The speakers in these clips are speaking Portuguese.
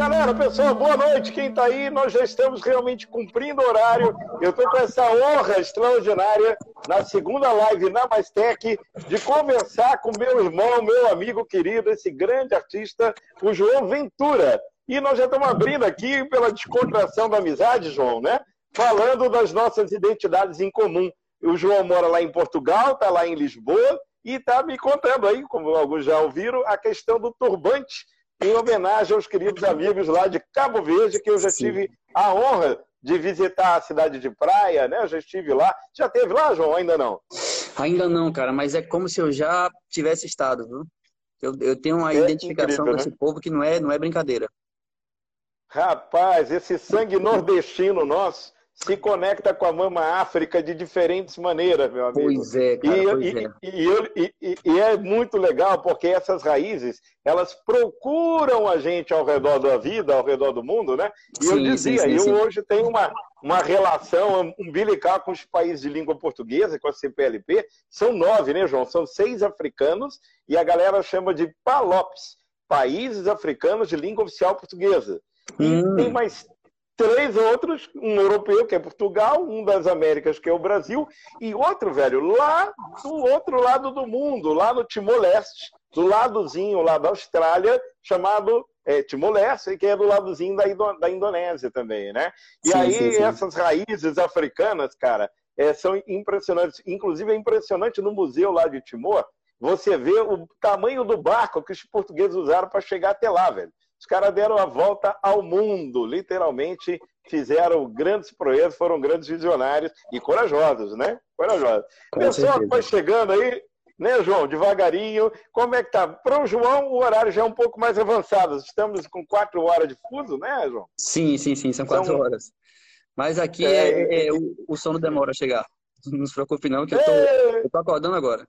Galera, pessoal, boa noite. Quem está aí, nós já estamos realmente cumprindo o horário. Eu estou com essa honra extraordinária na segunda live na Mastec de conversar com meu irmão, meu amigo querido, esse grande artista, o João Ventura. E nós já estamos abrindo aqui pela descontração da amizade, João, né? Falando das nossas identidades em comum. O João mora lá em Portugal, está lá em Lisboa e está me contando aí, como alguns já ouviram, a questão do turbante em homenagem aos queridos amigos lá de Cabo Verde, que eu já Sim. tive a honra de visitar a cidade de praia, né? Eu já estive lá. Já teve lá, João? Ainda não? Ainda não, cara, mas é como se eu já tivesse estado, viu? Eu, eu tenho uma é identificação incrível, com né? povo que não é, não é brincadeira. Rapaz, esse sangue nordestino nosso se conecta com a mama África de diferentes maneiras, meu amigo. Pois é, cara, e, pois e, é. E, e, e, é muito legal porque essas raízes, elas procuram a gente ao redor da vida, ao redor do mundo, né? E sim, eu dizia, sim, sim, eu hoje tenho uma, uma relação umbilical com os países de língua portuguesa, com a CPLP. São nove, né, João? São seis africanos e a galera chama de PALOPs, Países Africanos de Língua Oficial Portuguesa. E hum. tem mais três outros, um europeu, que é Portugal, um das Américas, que é o Brasil, e outro, velho, lá do outro lado do mundo, lá no Timor-Leste, do ladozinho lá da Austrália, chamado é, Timor-Leste, que é do ladozinho da, da Indonésia também, né? E sim, aí sim, sim. essas raízes africanas, cara, é, são impressionantes. Inclusive é impressionante no museu lá de Timor, você vê o tamanho do barco que os portugueses usaram para chegar até lá, velho. Os caras deram a volta ao mundo, literalmente fizeram grandes projetos, foram grandes visionários e corajosos, né? Corajosos. Com Pessoal que foi chegando aí, né, João? Devagarinho. Como é que tá? Para o João, o horário já é um pouco mais avançado. Estamos com quatro horas de fuso, né, João? Sim, sim, sim, são quatro são... horas. Mas aqui é... É, é, o, o sono demora a chegar. Não se preocupe, não, que eu tô, eu tô acordando agora.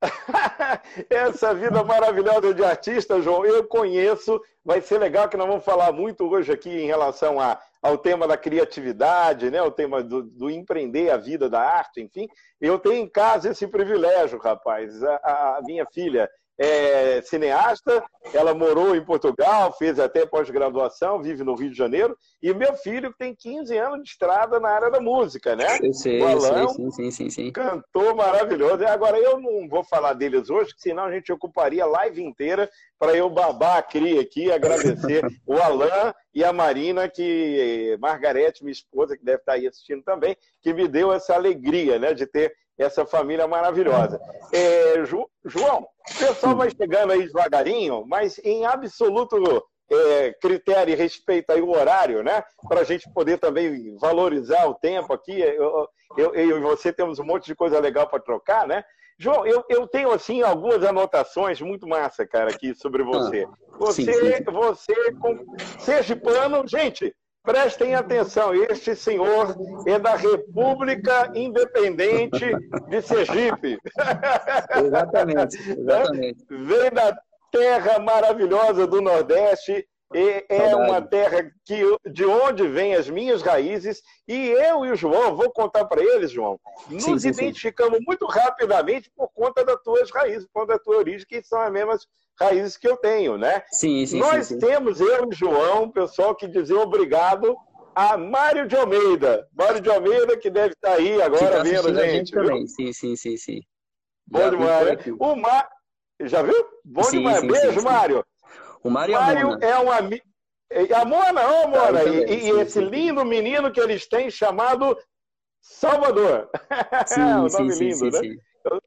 Essa vida maravilhosa de artista, João, eu conheço. Vai ser legal que nós vamos falar muito hoje aqui em relação a, ao tema da criatividade, né? o tema do, do, empreender a vida da arte, enfim. Eu tenho em casa esse privilégio, rapaz. a, a minha filha é cineasta, ela morou em Portugal, fez até pós-graduação, vive no Rio de Janeiro, e meu filho tem 15 anos de estrada na área da música, né? Eu sei, o sei, sim, sim, sim, sim. Cantor maravilhoso. E agora eu não vou falar deles hoje, senão a gente ocuparia a live inteira para eu babar a cria aqui, agradecer o Alain e a Marina, que Margarete, minha esposa, que deve estar aí assistindo também, que me deu essa alegria, né, de ter essa família maravilhosa. É, Ju, João, o pessoal vai chegando aí devagarinho, mas em absoluto é, critério e respeito aí o horário, né? Para a gente poder também valorizar o tempo aqui. Eu, eu, eu e você temos um monte de coisa legal para trocar, né? João, eu, eu tenho assim algumas anotações muito massa, cara, aqui sobre você. Ah, você, sim, sim. você, com, sergipano, gente, Prestem atenção, este senhor é da República Independente de Sergipe. Exatamente, exatamente. Vem da terra maravilhosa do Nordeste, e é uma terra que, de onde vêm as minhas raízes, e eu e o João, vou contar para eles, João, nos sim, sim, identificamos sim. muito rapidamente por conta das tuas raízes, por conta da tua origem, que são as mesmas raízes que eu tenho, né? Sim, sim, Nós sim, temos, eu e o João, pessoal que dizer obrigado a Mário de Almeida. Mário de Almeida, que deve estar aí agora tá vendo, gente. gente também. Sim, sim, sim, sim. Bom Já demais, né? O Mar... Já viu? Bom sim, demais. Sim, Beijo, sim, Mário. O Mário, Mário é um amigo. A Mona, ô Mona, e, também, e esse lindo menino que eles têm chamado Salvador. Sim, é um sim, nome sim, lindo, sim, né?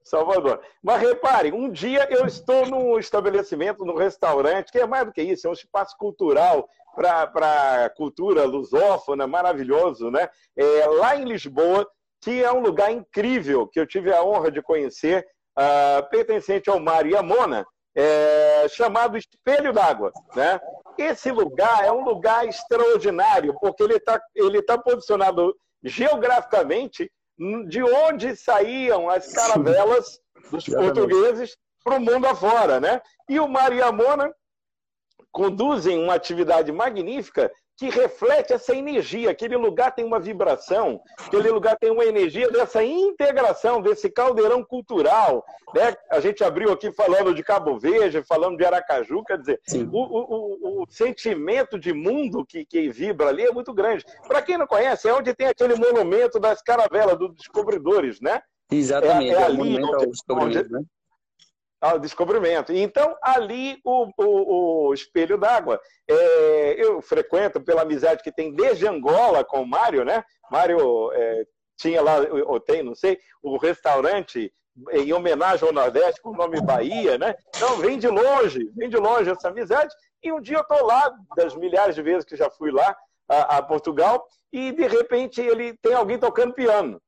Salvador. Mas repare, um dia eu estou num estabelecimento, num restaurante, que é mais do que isso, é um espaço cultural para cultura lusófona, maravilhoso, né? É, lá em Lisboa, que é um lugar incrível, que eu tive a honra de conhecer, uh, pertencente ao Mário e à Mona, é, chamado Espelho d'Água. Né? Esse lugar é um lugar extraordinário, porque ele está ele tá posicionado geograficamente de onde saíam as caravelas dos portugueses para o mundo afora, né? E o Maria Mona conduzem uma atividade magnífica que reflete essa energia. Aquele lugar tem uma vibração, aquele lugar tem uma energia dessa integração, desse caldeirão cultural. Né? A gente abriu aqui falando de Cabo Verde, falando de Aracaju, quer dizer, o, o, o, sentimento de mundo que, que vibra ali é muito grande. Para quem não conhece, é onde tem aquele monumento das caravelas, dos descobridores, né? Exatamente, é, é, é ali, o monumento aos descobridores, onde... né? Ao descobrimento. Então, ali, o, o, o espelho d'água. É, eu frequento pela amizade que tem desde Angola com o Mário, né? Mário é, tinha lá, ou tem, não sei, o restaurante em homenagem ao Nordeste com o nome Bahia, né? Então, vem de longe, vem de longe essa amizade. E um dia eu estou lá, das milhares de vezes que já fui lá a, a Portugal, e de repente ele tem alguém tocando piano.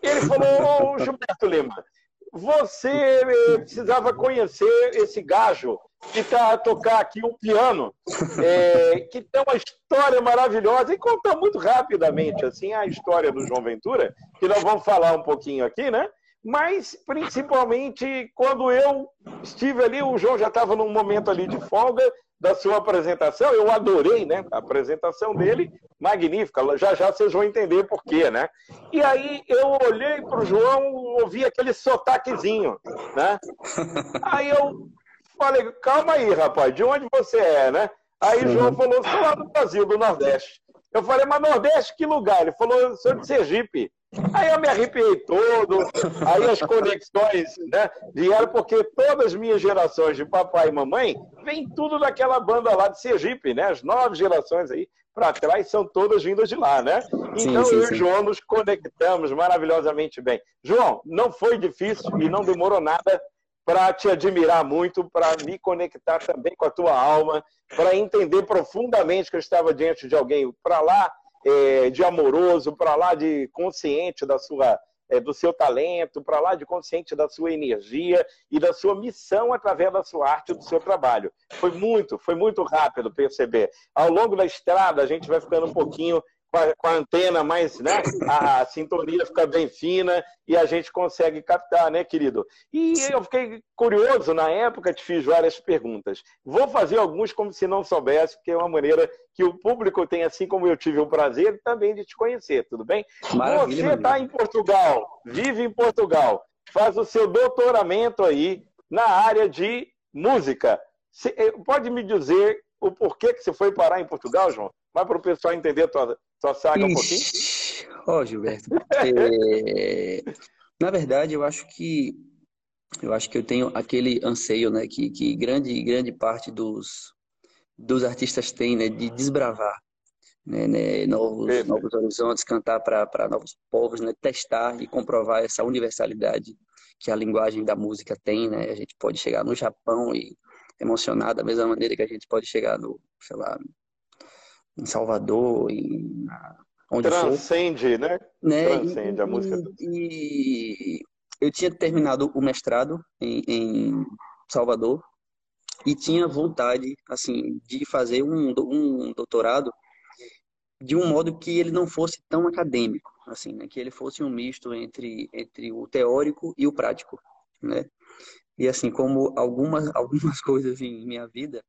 Ele falou, Gilberto Lima, você precisava conhecer esse gajo que está a tocar aqui um piano, é, que tem uma história maravilhosa, e conta muito rapidamente assim a história do João Ventura, que nós vamos falar um pouquinho aqui, né? Mas, principalmente, quando eu estive ali, o João já estava num momento ali de folga, da sua apresentação. Eu adorei né, a apresentação dele, magnífica. Já já vocês vão entender por quê, né? E aí eu olhei para o João, ouvi aquele sotaquezinho, né? Aí eu falei, calma aí, rapaz, de onde você é, né? Aí o João falou, sou lá do Brasil, do Nordeste. Eu falei, mas Nordeste, que lugar? Ele falou, sou de Sergipe. Aí eu me arrepiei todo, aí as conexões né, vieram, porque todas as minhas gerações de papai e mamãe vem tudo daquela banda lá de Sergipe, né? As nove gerações aí para trás são todas vindas de lá, né? Então sim, sim, eu e o João nos conectamos maravilhosamente bem. João, não foi difícil e não demorou nada para te admirar muito, para me conectar também com a tua alma, para entender profundamente que eu estava diante de alguém para lá é, de amoroso, para lá de consciente da sua, é, do seu talento, para lá de consciente da sua energia e da sua missão através da sua arte e do seu trabalho. Foi muito, foi muito rápido perceber. Ao longo da estrada, a gente vai ficando um pouquinho com a, antena mais, né? A, sintonia fica bem fina e a gente consegue captar, né, querido? E eu fiquei curioso na época, te fiz várias perguntas. Vou fazer alguns como se não soubesse, porque é uma maneira que o público tem, assim como eu tive o prazer também de te conhecer, tudo bem? Maravilha, Você está em Portugal, vive em Portugal, faz o seu doutoramento aí na área de música. Você eh, pode me dizer o porquê que você foi parar em Portugal, João? Mas para o pessoal entender a tua, tua saga um pouquinho. Ó, oh, Gilberto. é... Na verdade, eu acho que eu acho que eu tenho aquele anseio, né, que, que grande grande parte dos dos artistas tem, né, de desbravar, né, né novos novos horizontes, cantar para novos povos, né, testar e comprovar essa universalidade que a linguagem da música tem, né? A gente pode chegar no Japão e emocionar da mesma maneira que a gente pode chegar no, sei lá, em Salvador, em onde Transcende, for. né? né? Transcende e, a música. E, eu tinha terminado o mestrado em, em, Salvador e tinha vontade, assim, de fazer um, um doutorado de um modo que ele não fosse tão acadêmico, assim, né? Que ele fosse um misto entre, entre o teórico e o prático, né? E assim, como algumas, algumas coisas em minha vida,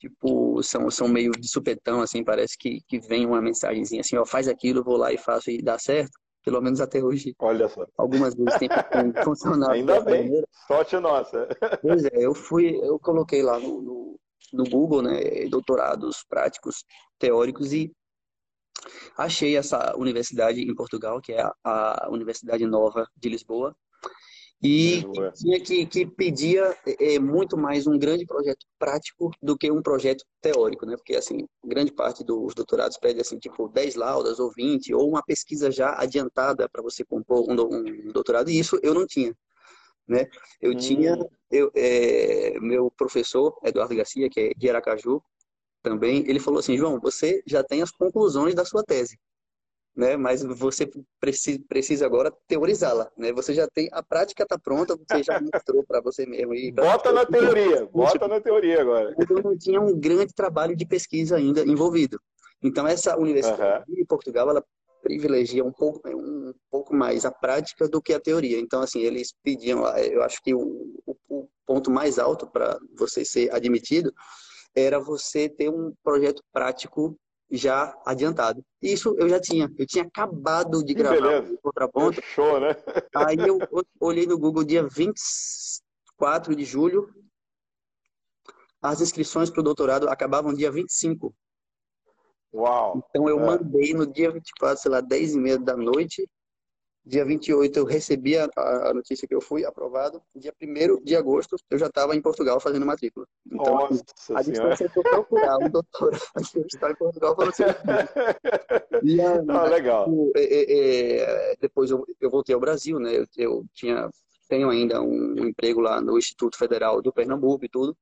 tipo, são, são meio de supetão, assim, parece que, que vem uma mensagenzinha assim, ó, faz aquilo, vou lá e faço e dá certo. Pelo menos até hoje. Olha só. Algumas vezes tem funcionado. Ainda bem. Maneira. Sorte nossa. Pois é, eu fui, eu coloquei lá no, no, no Google, né, doutorados práticos, teóricos e achei essa universidade em Portugal, que é a, a Universidade Nova de Lisboa, e tinha que, que pedia é, muito mais um grande projeto prático do que um projeto teórico, né? Porque, assim, grande parte dos doutorados pede, assim, tipo, 10 laudas ou 20, ou uma pesquisa já adiantada para você compor um, um, doutorado, e isso eu não tinha, né? Eu hum. tinha, eu, é, meu professor, Eduardo Garcia, que é de Aracaju, também, ele falou assim, João, você já tem as conclusões da sua tese né? Mas você precisa, precisa agora teorizá-la, né? Você já tem a prática está pronta, você já mostrou para você mesmo. E bota na teoria, bota na teoria agora. Eu não tinha um grande trabalho de pesquisa ainda envolvido. Então essa universidade uhum. de Portugal, ela privilegia um pouco um pouco mais a prática do que a teoria. Então assim eles pediam, eu acho que o, o ponto mais alto para você ser admitido era você ter um projeto prático já adiantado. Isso eu já tinha. Eu tinha acabado de gravar o contraponto. Show, né? Aí eu olhei no Google dia 24 de julho. As inscrições para o doutorado acabavam dia 25. Uau! Então eu é. mandei no dia 24, sei lá, 10 e meia da noite. Dia 28 eu recebi a, a notícia que eu fui aprovado. Dia 1 de agosto eu já estava em Portugal fazendo matrícula. Então Nossa a distância foi procurar um doutor que está em Portugal falando assim. e a, ah, legal. É, é, é, depois eu, eu voltei ao Brasil, né? Eu, eu tinha tenho ainda um, um emprego lá no Instituto Federal do Pernambuco e tudo.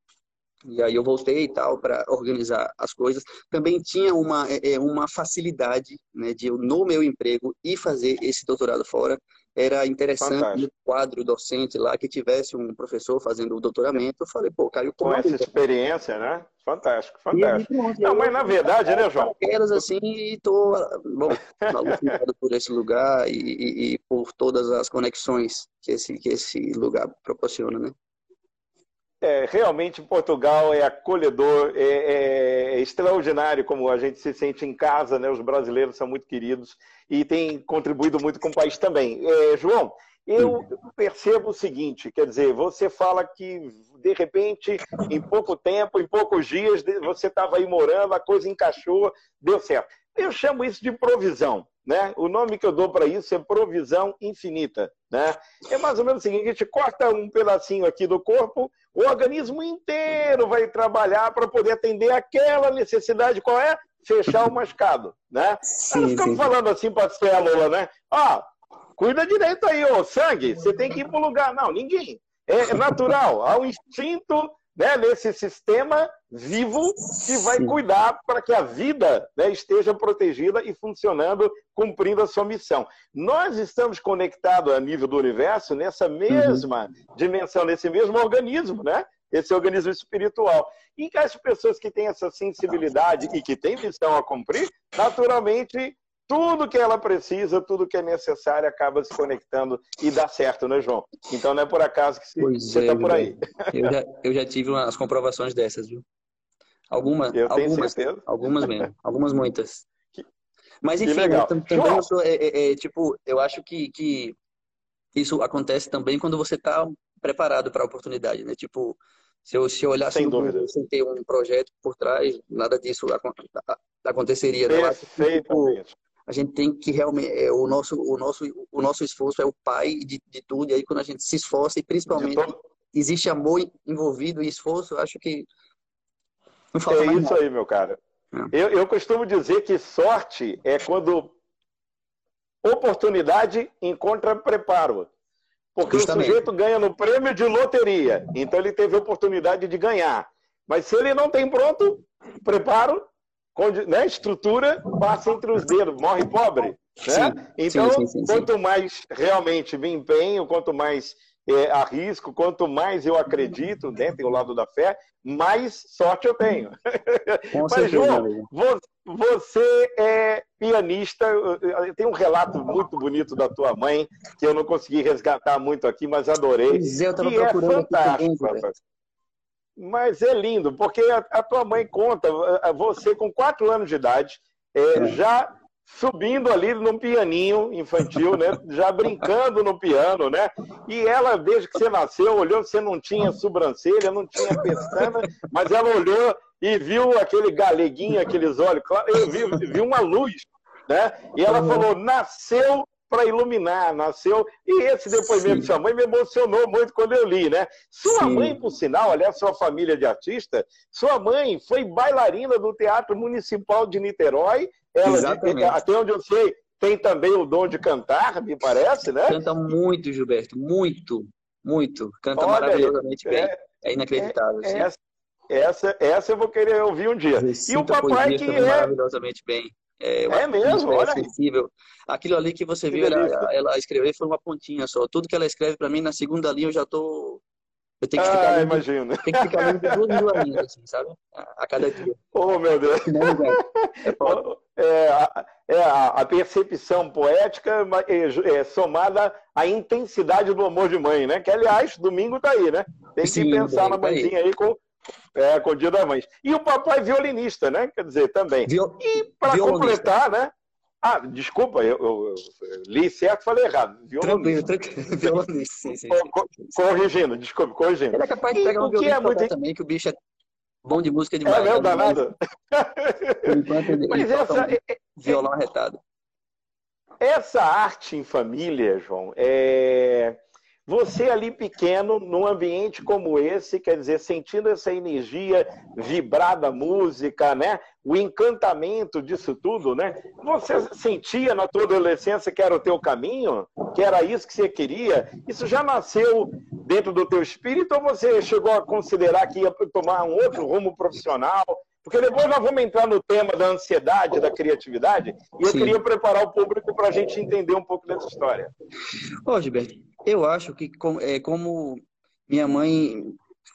E aí eu voltei e tal para organizar as coisas. Também tinha uma, é, é, uma facilidade né, de eu, no meu emprego, ir fazer esse doutorado fora. Era interessante Fantástico. no quadro docente lá que tivesse um professor fazendo o doutoramento. Eu falei, pô, Caio, com essa experiência, né? Fantástico, fantástico. Aí, Não, mas na verdade, né, João? Elas assim e tô, bom, maluco por esse lugar e, e, e por todas as conexões que esse, que esse lugar proporciona, né? É, realmente Portugal é acolhedor, é, é, é, extraordinário como a gente se sente em casa, né? Os brasileiros são muito queridos e tem contribuído muito com o país também. É, João, eu percebo o seguinte, quer dizer, você fala que de repente, em pouco tempo, em poucos dias, você estava aí morando, a coisa encaixou, deu certo. Eu chamo isso de provisão. Né? O nome que eu dou para isso é provisão infinita. Né? É mais ou menos o seguinte: a gente corta um pedacinho aqui do corpo, o organismo inteiro vai trabalhar para poder atender aquela necessidade. Qual é? Fechar o mascado. Né? Sim, Nós ficamos sim. falando assim para a célula, né? Ó, cuida direito aí, ô sangue, você tem que ir para o lugar. Não, ninguém. É natural, há um instinto né, nesse sistema vivo que vai cuidar para que a vida né, esteja protegida e funcionando, cumprindo a sua missão. Nós estamos conectados a nível do universo nessa mesma uhum. dimensão, nesse mesmo organismo, né? Esse organismo espiritual. E que as pessoas que têm essa sensibilidade e que têm missão a cumprir, naturalmente tudo que ela precisa, tudo que é necessário, acaba se conectando e dá certo, né, João? Então não é por acaso que você está é, por aí. Eu já, eu já tive umas comprovações dessas, viu? Algumas, eu algumas, certeza. algumas mesmo, algumas muitas. Mas enfim, né, também eu sou, é, é, é, tipo, eu acho que, que isso acontece também quando você está preparado para a oportunidade, né? Tipo, se eu, se eu olhasse sem, no, sem ter um projeto por trás, nada disso aconteceria. Né? Perfeitamente. Tipo, a gente tem que realmente é, o nosso o nosso o nosso esforço é o pai de, de tudo e aí quando a gente se esforça e principalmente existe amor envolvido e esforço eu acho que não falta é isso nada. aí meu cara é. eu, eu costumo dizer que sorte é quando oportunidade encontra preparo porque Justamente. o sujeito ganha no prêmio de loteria então ele teve oportunidade de ganhar mas se ele não tem pronto preparo né, estrutura passa entre os dedos, morre pobre. Né? então, sim, sim, sim, quanto mais realmente me empenho, quanto mais é, arrisco, quanto mais eu acredito, né, tem o lado da fé, mais sorte eu tenho. Mas, certeza, João, você é pianista, tem um relato muito bonito da tua mãe, que eu não consegui resgatar muito aqui, mas adorei. Pois eu que é fantástico. Mas é lindo, porque a, a tua mãe conta, você com quatro anos de idade, é, é. já subindo ali num pianinho infantil, né? Já brincando no piano, né? E ela, desde que você nasceu, olhou, você não tinha sobrancelha, não tinha pestana, mas ela olhou e viu aquele galeguinho, aqueles olhos, viu, viu uma luz, né? E ela falou, nasceu para iluminar, nasceu. E esse depoimento Sim. de sua mãe me emocionou muito quando eu li, né? Sua Sim. mãe, por sinal, aliás, sua família de artista, sua mãe foi bailarina do Teatro Municipal de Niterói. Ela, Exatamente. até onde eu sei, tem também o dom de cantar, me parece, né? Canta muito, Gilberto, muito, muito. Canta Olha, maravilhosamente é, bem. É inacreditável. É, essa, essa, essa eu vou querer ouvir um dia. e o papai que é maravilhosamente bem. É, é mesmo, olha. Sensível. Aquilo ali que você que viu, ela, ela escreveu foi uma pontinha só. Tudo que ela escreve para mim, na segunda linha eu já tô. Eu tenho que ficar. Ah, lendo, imagino. Tem que ficar lendo duas, duas linhas, assim, sabe? A, a, cada dia. Oh, meu Deus. É, é, a, é a, percepção poética é, é, somada à intensidade do amor de mãe, né? Que, aliás, domingo tá aí, né? Tem que Sim, pensar na mãezinha aí com É, com o Dia das Mães. E o papai violinista, né? Quer dizer, também. Viol... E para completar, né? Ah, desculpa, eu, eu, eu, li certo, falei errado. Violonista. Tranquilo, tranquilo. Violonista, sim, sim, sim. Corrigindo, desculpa, corrigindo. Ele é capaz de pegar e, um violão é muito... também, que o bicho é bom de música demais. É mesmo, danado? Por enquanto ele, Mas ele essa... um é, é, violão arretado. Essa arte em família, João, é você ali pequeno, num ambiente como esse, quer dizer, sentindo essa energia vibrar da música, né? O encantamento disso tudo, né? Você sentia na tua adolescência que era o teu caminho, que era isso que você queria? Isso já nasceu dentro do teu espírito ou você chegou a considerar que ia tomar um outro rumo profissional? Porque depois nós vamos entrar no tema da ansiedade, da criatividade, e eu Sim. queria preparar o público para a gente entender um pouco dessa história. Ô, Gilberto, eu acho que é, como minha mãe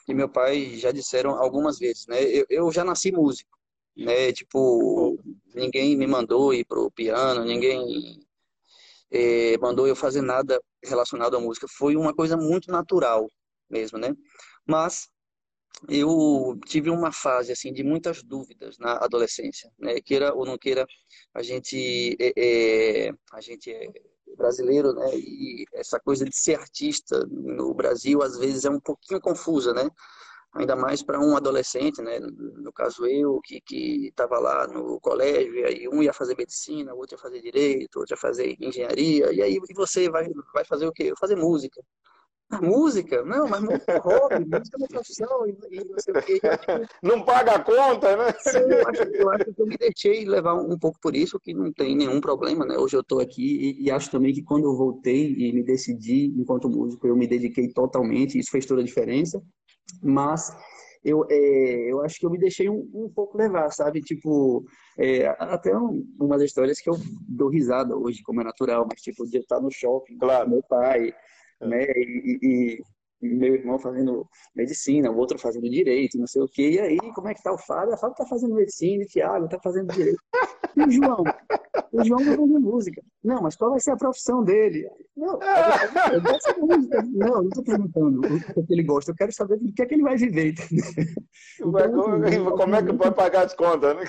e meu pai já disseram algumas vezes, né? Eu, eu já nasci músico, né? Tipo, ninguém me mandou ir pro piano, ninguém é, mandou eu fazer nada relacionado à música. Foi uma coisa muito natural mesmo, né? Mas eu tive uma fase assim de muitas dúvidas na adolescência, né? Queira ou não queira, a gente é, é, a gente é brasileiro, né? E essa coisa de ser artista no Brasil às vezes é um pouquinho confusa, né? Ainda mais para um adolescente, né? No caso eu, que que estava lá no colégio, e aí um ia fazer medicina, outro ia fazer direito, outro ia fazer engenharia, e aí você vai vai fazer o quê? Fazer música. A música? Não, mas música é hobby, música é uma profissão, e, e não sei o quê. Não paga a conta, né? Sim, eu acho, eu acho que eu me deixei levar um pouco por isso, que não tem nenhum problema, né? Hoje eu estou aqui e, e, acho também que quando eu voltei e me decidi enquanto músico, eu me dediquei totalmente, isso fez toda a diferença, mas eu, é, eu acho que eu me deixei um, um pouco levar, sabe? Tipo, é, até um, umas histórias que eu dou risada hoje, como é natural, mas tipo, de estar no shopping claro. com meu pai. Né? E, e, e, meu irmão fazendo medicina, o outro fazendo direito, não sei o quê. E aí, como é que tá o Fábio? O Fábio tá fazendo medicina, o Thiago tá fazendo direito. E o João? O João vai fazer música. Não, mas qual vai ser a profissão dele? Não, eu gosto de música. Não, não tô perguntando o que ele gosta. Eu quero saber do que é que ele vai viver. Então, assim, como é que vai pagar as contas, né?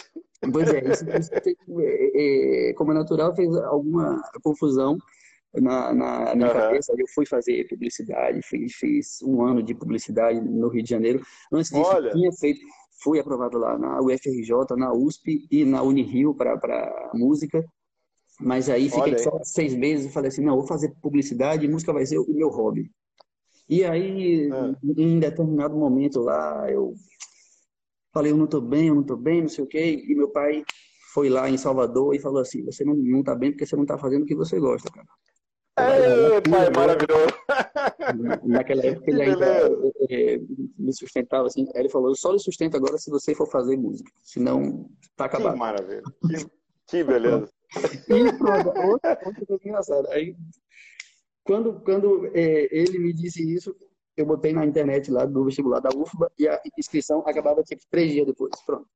Pois é, isso, isso, é, é, como é natural, fez alguma confusão na, na minha uhum. cabeça. Eu fui fazer publicidade, fiz, fiz, um ano de publicidade no Rio de Janeiro. Antes disso, Olha. tinha feito, fui aprovado lá na UFRJ, na USP e na Unirio para música. Mas aí fiquei só seis meses e falei assim, não, vou fazer publicidade música vai ser o meu hobby. E aí, é. em determinado momento lá, eu falei, eu não tô bem, eu não tô bem, não sei o quê. E meu pai foi lá em Salvador e falou assim, você não, não tá bem porque você não tá fazendo o que você gosta, cara. Pai maravilhoso. Naquela época ele ainda é, me sustentava assim. Aí ele falou: eu só lhe sustento agora se você for fazer música, senão tá acabado. Que maravilha. Que, que beleza. e pronto, outra, outra coisa engraçada. Aí, quando, quando é, ele me disse isso, eu botei na internet lá do vestibular da UFBA e a inscrição acabava tipo três dias depois. Pronto.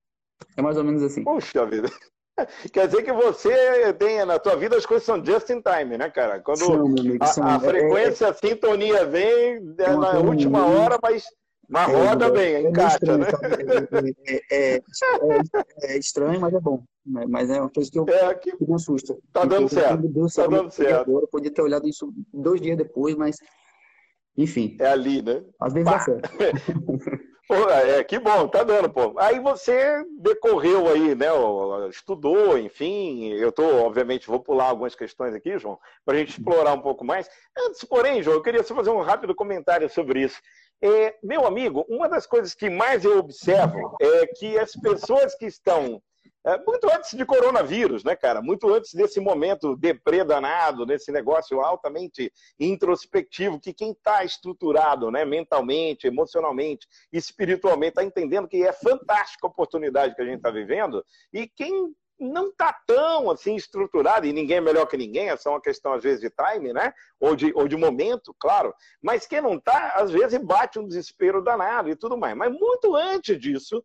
É mais ou menos assim. Puxa vida. Quer dizer que você tem na tua vida as coisas são just in time, né, cara? Quando são, amigo, são, a, a, frequência, é, a sintonia vem é na última hora, mas, mas é, roda é, bem, encaixa, né? É, é, estranho, mas é bom. Mas é uma coisa que, eu, que, que me assusta. Tá dando certo. Deus tá dando certo. Eu podia ter olhado isso dois dias depois, mas enfim. É ali, né? Às vezes dá certo. Pô, é, que bom, tá dando, pô. Aí você decorreu aí, né? Estudou, enfim. Eu tô, obviamente, vou pular algumas questões aqui, João, para a gente explorar um pouco mais. Antes, porém, João, eu queria só fazer um rápido comentário sobre isso. É, meu amigo, uma das coisas que mais eu observo é que as pessoas que estão é, muito antes de coronavírus, né, cara? Muito antes desse momento depredanado, desse negócio altamente introspectivo, que quem está estruturado, né, mentalmente, emocionalmente, espiritualmente, está entendendo que é fantástica a oportunidade que a gente está vivendo, e quem não está tão assim estruturado, e ninguém é melhor que ninguém, é só uma questão, às vezes, de time, né? Ou de, ou de momento, claro. Mas quem não está, às vezes, bate um desespero danado e tudo mais. Mas muito antes disso,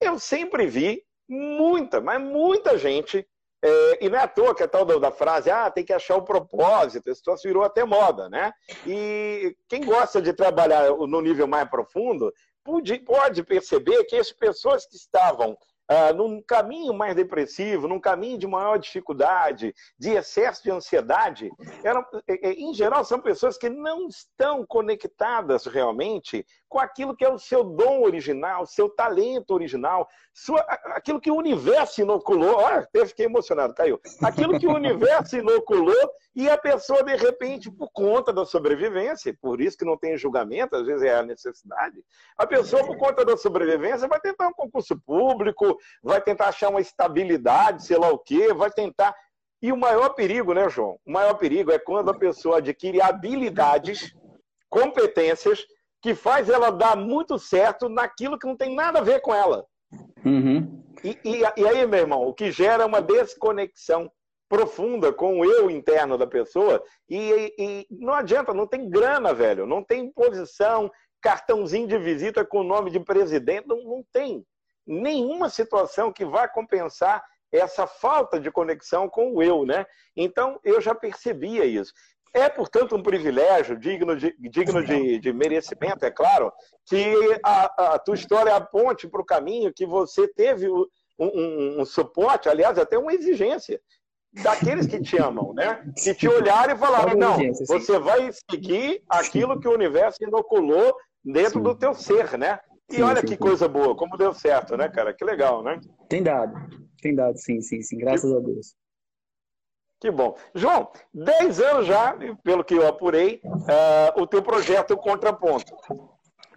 eu sempre vi muita, mas muita gente. É, e não é à toa que é tal da, da, frase, ah, tem que achar o propósito, esse troço virou até moda, né? E quem gosta de trabalhar no nível mais profundo, pode, pode perceber que as pessoas que estavam uh, num caminho mais depressivo, num caminho de maior dificuldade, de excesso de ansiedade, eram, é, é, em geral, são pessoas que não estão conectadas realmente com aquilo que é o seu dom original, seu talento original, sua, aquilo que o universo inoculou. Olha, até fiquei emocionado, caiu. Aquilo que o universo inoculou e a pessoa, de repente, por conta da sobrevivência, por isso que não tem julgamento, às vezes é a necessidade, a pessoa, por conta da sobrevivência, vai tentar um concurso público, vai tentar achar uma estabilidade, sei lá o quê, vai tentar. E o maior perigo, né, João? O maior perigo é quando a pessoa adquire habilidades, competências, que faz ela dar muito certo naquilo que não tem nada a ver com ela. Uhum. E, e, e aí, meu irmão, o que gera uma desconexão profunda com o eu interno da pessoa e, e, não adianta, não tem grana, velho, não tem posição, cartãozinho de visita com o nome de presidente, não, não tem nenhuma situação que vá compensar essa falta de conexão com o eu, né? Então, eu já percebia isso. É, portanto, um privilégio digno de, digno de, de merecimento, é claro, que a, a tua história aponte para o caminho que você teve um, um, um, suporte, aliás, até uma exigência daqueles que te amam, né? Que te olharam e falaram, não, você vai seguir aquilo que o universo inoculou dentro sim. do teu ser, né? E sim, olha sim, que coisa boa, como deu certo, né, cara? Que legal, né? Tem dado, tem dado, sim, sim, sim, graças a Deus. Que bom. João, 10 anos já, pelo que eu apurei, uh, o teu projeto Contraponto.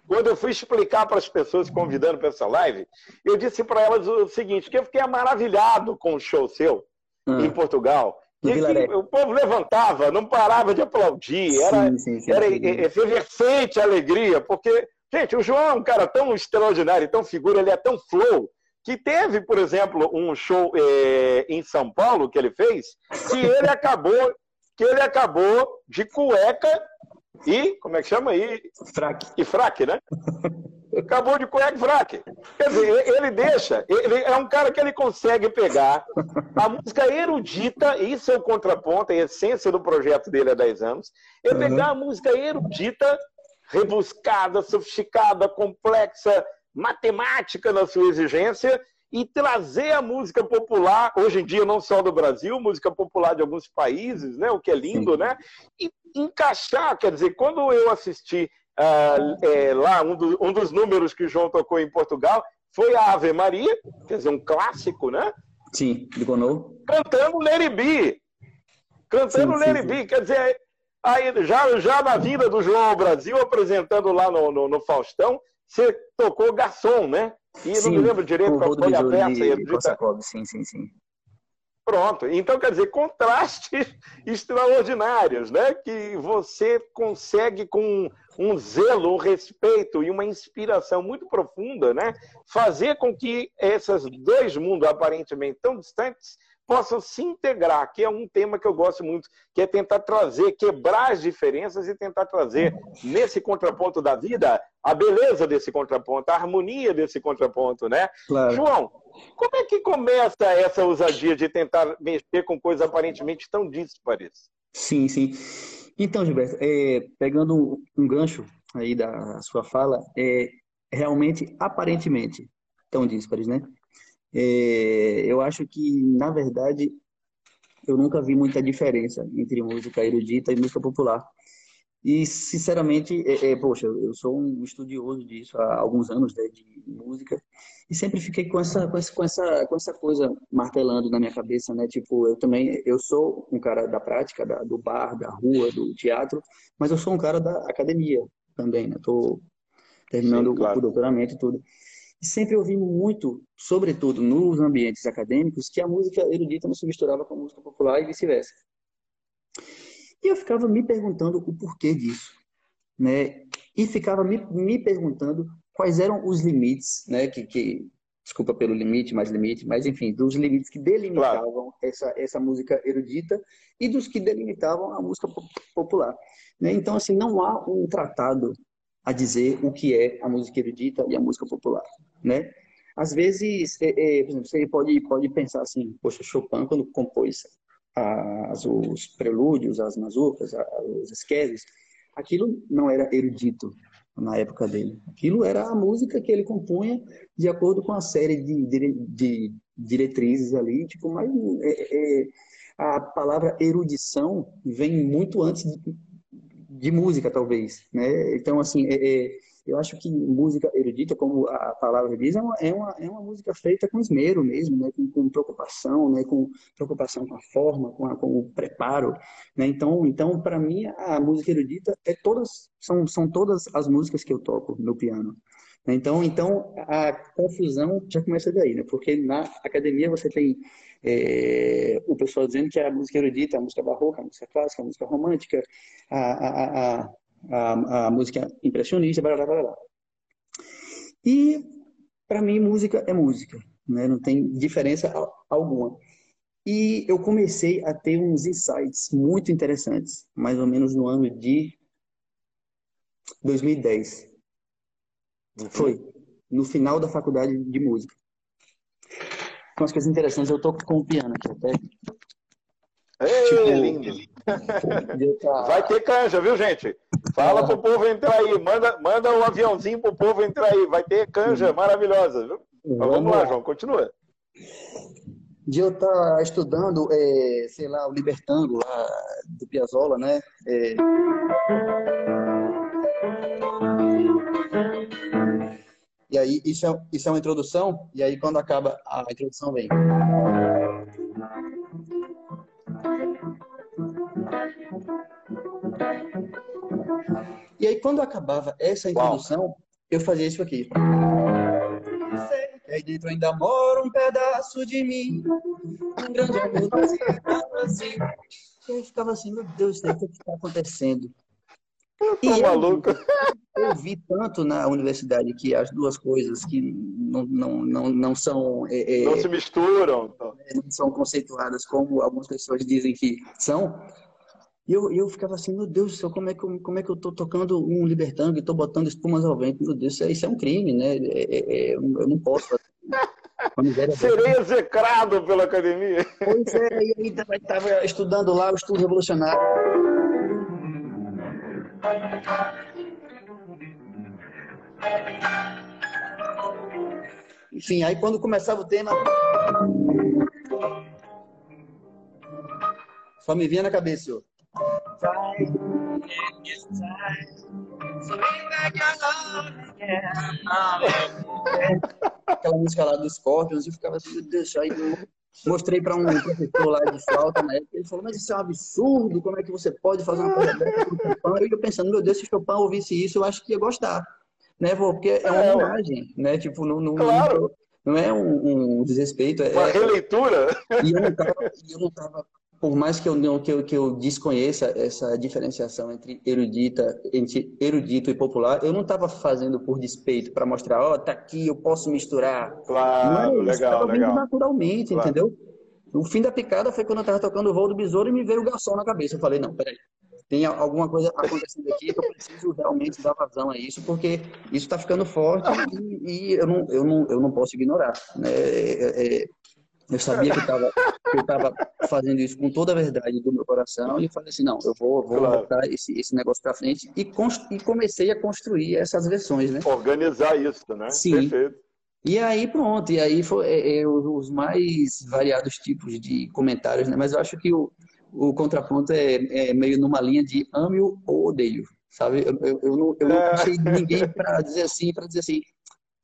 Quando eu fui explicar para as pessoas convidando para essa live, eu disse para elas o seguinte, que eu fiquei maravilhado com o show seu hum. em Portugal. Que, que o povo levantava, não parava de aplaudir, era, sim, sim, sim, era a alegria, porque Gente, o João é um cara tão extraordinário, tão figura, ele é tão flow, que teve, por exemplo, um show é, em São Paulo que ele fez, que ele acabou, que ele acabou de cueca e, como é que chama aí? Fraque. E fraque, né? Acabou de cueca e fraque. Quer dizer, ele deixa, ele é um cara que ele consegue pegar a música erudita, isso é o contraponto, a essência do projeto dele há 10 anos, é pegar a música erudita rebuscada, sofisticada, complexa, matemática na sua exigência e trazer a música popular, hoje em dia não só do Brasil, música popular de alguns países, né, o que é lindo, né? E encaixar, quer dizer, quando eu assisti uh, é, lá, um, do, um, dos números que o João tocou em Portugal, foi a Ave Maria, quer dizer, um clássico, né? Sim, de Bono. Cantando Leribi. Cantando Leribi, quer dizer, Aí, já, já na vida do João Brasil, apresentando lá no, no, no Faustão, você tocou garçom, né? E sim, não me lembro direito qual foi a peça. Sim, sim, sim. Pronto. Então, quer dizer, contrastes extraordinários, né? Que você consegue, com um zelo, um respeito e uma inspiração muito profunda, né? Fazer com que esses dois mundos aparentemente tão distantes possam se integrar, que é um tema que eu gosto muito, que é tentar trazer, quebrar as diferenças e tentar trazer nesse contraponto da vida a beleza desse contraponto, a harmonia desse contraponto, né? Claro. João, como é que começa essa ousadia de tentar mexer com coisas aparentemente tão díspares? Sim, sim. Então, Gilberto, é, pegando um gancho aí da sua fala, é realmente, aparentemente, tão díspares, né? É, eu acho que, na verdade, eu nunca vi muita diferença entre música erudita e música popular. E, sinceramente, é, é, poxa, eu sou um estudioso disso há alguns anos, né, de música, e sempre fiquei com essa, com essa, com essa, com essa coisa martelando na minha cabeça, né? Tipo, eu também, eu sou um cara da prática, da, do bar, da rua, do teatro, mas eu sou um cara da academia também, né? Tô terminando Sim, claro. o doutoramento e tudo. Sempre ouvimos muito, sobretudo nos ambientes acadêmicos, que a música erudita não se misturava com a música popular e vice-versa. E eu ficava me perguntando o porquê disso, né? E ficava me, me perguntando quais eram os limites, né? Que, que, desculpa pelo limite, mais limite, mas enfim, dos limites que delimitavam claro. essa, essa música erudita e dos que delimitavam a música popular. Né? Então, assim, não há um tratado a dizer o que é a música erudita e a música popular né? Às vezes, é, é, por exemplo, você pode, pode pensar assim, poxa, Chopin, quando compôs as, os prelúdios, as mazurcas, os esqueses, aquilo não era erudito, na época dele. Aquilo era a música que ele compunha de acordo com a série de, de, de diretrizes ali, tipo, mas é, é, a palavra erudição vem muito antes de, de música, talvez, né? Então, assim, é, é, eu acho que música erudita, como a palavra diz, é uma, é uma, é uma música feita com esmero mesmo, né? com, com preocupação, né? com preocupação com a forma, com, a, com o preparo. Né? Então, então para mim, a música erudita é todas, são, são todas as músicas que eu toco no piano. Então, então a confusão já começa daí, né? Porque na academia você tem é, o pessoal dizendo que a música erudita, a música barroca, a música clássica, a música romântica, a, a, a, a, a música impressionista, blá, blá, blá, blá. E, para mim, música é música, né? não tem diferença alguma. E eu comecei a ter uns insights muito interessantes, mais ou menos no ano de 2010. Uhum. Foi, no final da faculdade de música. Umas coisas interessantes, eu toco com o piano aqui até. Ei, tipo, lindo. Vai ter canja, viu, gente? Fala pro povo entrar aí, manda, manda um aviãozinho pro povo entrar aí. Vai ter canja maravilhosa, viu? Mas vamos lá, João, continua. De eu estar tá estudando, é, sei lá, o Libertango lá do Piazzolla, né? É... E aí, isso é, isso é uma introdução, e aí quando acaba a introdução vem. E aí, quando acabava essa introdução, Uau. eu fazia isso aqui. Aí dentro ainda mora um pedaço de mim, um grande amor assim. E aí ficava assim, meu Deus, o que está acontecendo? Eu e maluco. Eu, eu, vi tanto na universidade que as duas coisas que não, não, não, não são. É, é não se misturam. Não são conceituadas como algumas pessoas dizem que são. E eu, eu ficava assim, meu Deus do céu, como é que eu, como é que eu tô tocando um libertango e tô botando espumas ao vento? Meu Deus, isso é, isso é um crime, né? É, é, é eu não posso. Serei execrado pela academia. Pois é, e aí estava estudando lá o estudo revolucionário. Enfim, aí quando começava o tema. Só me vinha na cabeça, senhor. Aquela música lá dos Scorpions, eu ficava assim, meu Deus, aí mostrei para um professor lá de flauta na época, ele falou, mas isso é um absurdo, como é que você pode fazer uma coisa dessa com Chopin? E eu pensando, meu Deus, se Chopin ouvisse isso, eu acho que ia gostar, né, porque é uma é, imagem, né, tipo, não, não, claro. não, não é um, um desrespeito. É, uma releitura. E eu não estava por mais que eu não que eu, que eu desconheça essa diferenciação entre erudita, entre erudito e popular, eu não estava fazendo por despeito para mostrar, ó, oh, tá aqui, eu posso misturar. Claro, não, legal, legal. naturalmente, claro. entendeu? O fim da picada foi quando eu estava tocando o voo do besouro e me veio o garçom na cabeça. Eu falei, não, peraí, tem alguma coisa acontecendo aqui que eu preciso realmente dar vazão a isso, porque isso está ficando forte e, e, eu, não, eu, não, eu não posso ignorar. Né? É, é, eu sabia que, eu estava fazendo isso com toda a verdade do meu coração e falei assim, não, eu vou, vou claro. botar esse, esse negócio para frente e, e comecei a construir essas versões, né? Organizar isso, né? Sim. Perfeito. E aí pronto, e aí foi é, é, os mais variados tipos de comentários, né? Mas eu acho que o, o contraponto é, é meio numa linha de ame ou odeio, sabe? Eu, eu, eu não, eu não é. achei ninguém para dizer assim, para dizer assim,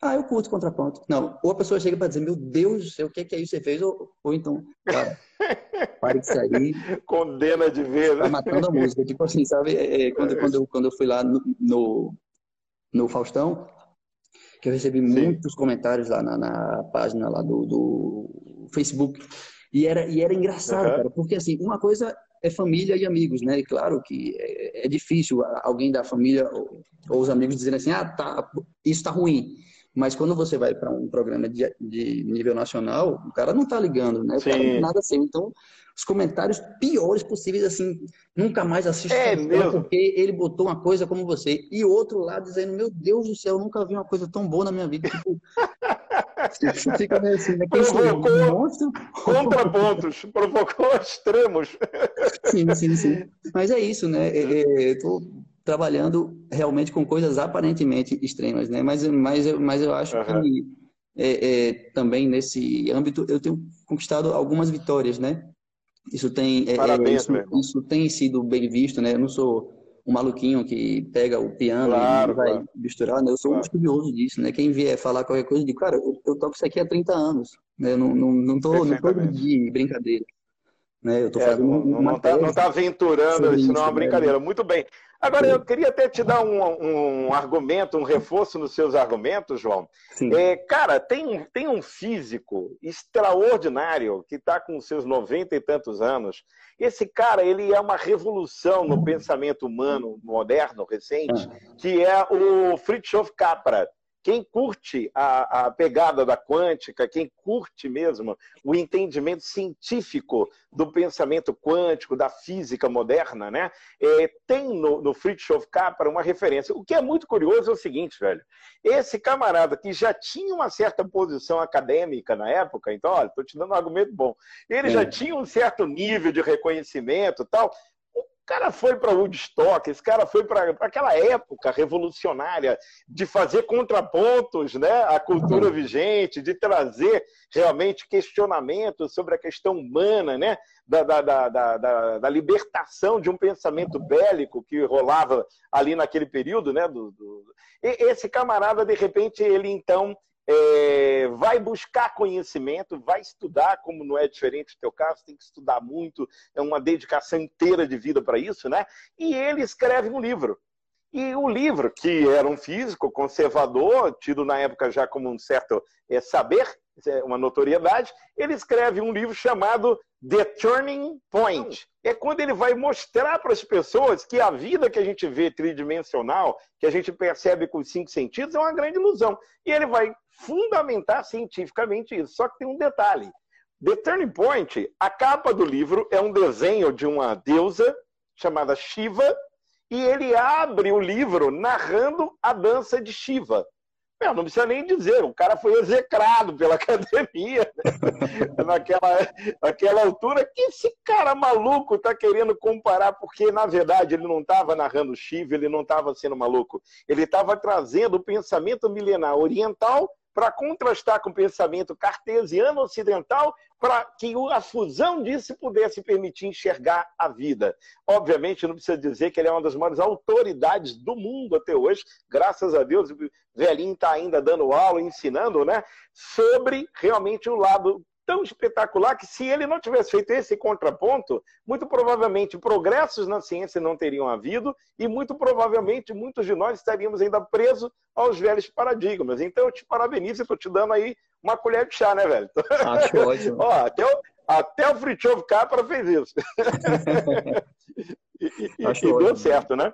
ah, eu curto contraponto. Não, ou a pessoa chega para dizer, meu Deus do céu, o que é, que é isso que você fez? Ou, ou então, cara, pare de sair. Condena de ver. Tá matando a música. Tipo assim, sabe? É, é quando, quando, eu, quando eu fui lá no, no, no Faustão, que eu recebi Sim. muitos comentários lá na, na página lá do, do, Facebook. E era, e era engraçado, uhum. cara, porque assim, uma coisa é família e amigos, né? E claro que é, é difícil alguém da família ou, ou, os amigos dizerem assim, ah, tá, isso tá ruim. Mas quando você vai para um programa de, de, nível nacional, o cara não tá ligando, né? O cara nada assim. Então, os comentários piores possíveis, assim, nunca mais assisto é porque ele botou uma coisa como você. E outro lá dizendo, meu Deus do céu, eu nunca vi uma coisa tão boa na minha vida. Tipo, fica meio assim, né? Provocou contrapontos, provocou extremos. Sim, sim, sim. Mas é isso, né? É, é, tô trabalhando realmente com coisas aparentemente extremas, né? Mas, mas, mas eu acho uhum. que é, é, também nesse âmbito eu tenho conquistado algumas vitórias, né? Isso tem, é, é Parabéns, isso, isso, tem sido bem visto, né? Eu não sou um maluquinho que pega o piano claro, e vai claro. misturar, né? Eu sou claro. um estudioso disso, né? Quem vier falar qualquer coisa, eu digo, cara, eu, eu toco isso aqui há 30 anos, né? Eu não, não, não, tô, não tô de brincadeira. Né? Eu tô é, fazendo não, não, tá, não tá aventurando, isso não é uma né? brincadeira. Muito bem. Agora, eu queria até te dar um, um argumento, um reforço nos seus argumentos, João. É, cara, tem, tem um físico extraordinário que está com seus noventa e tantos anos. Esse cara, ele é uma revolução no pensamento humano moderno, recente, ah. que é o Fritjof Capra. Quem curte a, a, pegada da quântica, quem curte mesmo o entendimento científico do pensamento quântico, da física moderna, né? É, tem no, no Fritjof Capra uma referência. O que é muito curioso é o seguinte, velho. Esse camarada que já tinha uma certa posição acadêmica na época, então, olha, estou te dando um argumento bom. Ele é. já tinha um certo nível de reconhecimento tal cara foi para Woodstock, esse cara foi para aquela época revolucionária de fazer contrapontos né, à cultura vigente, de trazer realmente questionamentos sobre a questão humana, né, da, da, da, da, da libertação de um pensamento bélico que rolava ali naquele período. Né, do, do... Esse camarada, de repente, ele então é, vai buscar conhecimento, vai estudar, como não é diferente do teu caso, tem que estudar muito, é uma dedicação inteira de vida para isso, né? E ele escreve um livro. E o livro, que era um físico conservador, tido na época já como um certo é, saber, é, uma notoriedade, ele escreve um livro chamado The Turning Point. É quando ele vai mostrar para as pessoas que a vida que a gente vê tridimensional, que a gente percebe com os cinco sentidos, é uma grande ilusão. E ele vai fundamentar cientificamente isso. Só que tem um detalhe. The Turning Point, a capa do livro é um desenho de uma deusa chamada Shiva, e ele abre o livro narrando a dança de Shiva. Meu, não precisa nem dizer, o cara foi execrado pela academia né? naquela, naquela altura. Que esse cara maluco está querendo comparar? Porque, na verdade, ele não estava narrando Shiva, ele não estava sendo maluco. Ele estava trazendo o pensamento milenar oriental para contrastar com o pensamento cartesiano ocidental, para que a fusão disso pudesse permitir enxergar a vida. Obviamente, não precisa dizer que ele é uma das maiores autoridades do mundo até hoje, graças a Deus, o velhinho está ainda dando aula, ensinando, né, sobre realmente o lado tão espetacular que se ele não tivesse feito esse contraponto, muito provavelmente progressos na ciência não teriam havido e muito provavelmente muitos de nós estaríamos ainda presos aos velhos paradigmas. Então eu te parabenizo, estou te dando aí uma colher de chá, né, velho? Acho ótimo. Ó, até o, até o Fritjof Capra fez isso. e, e, e deu certo, né?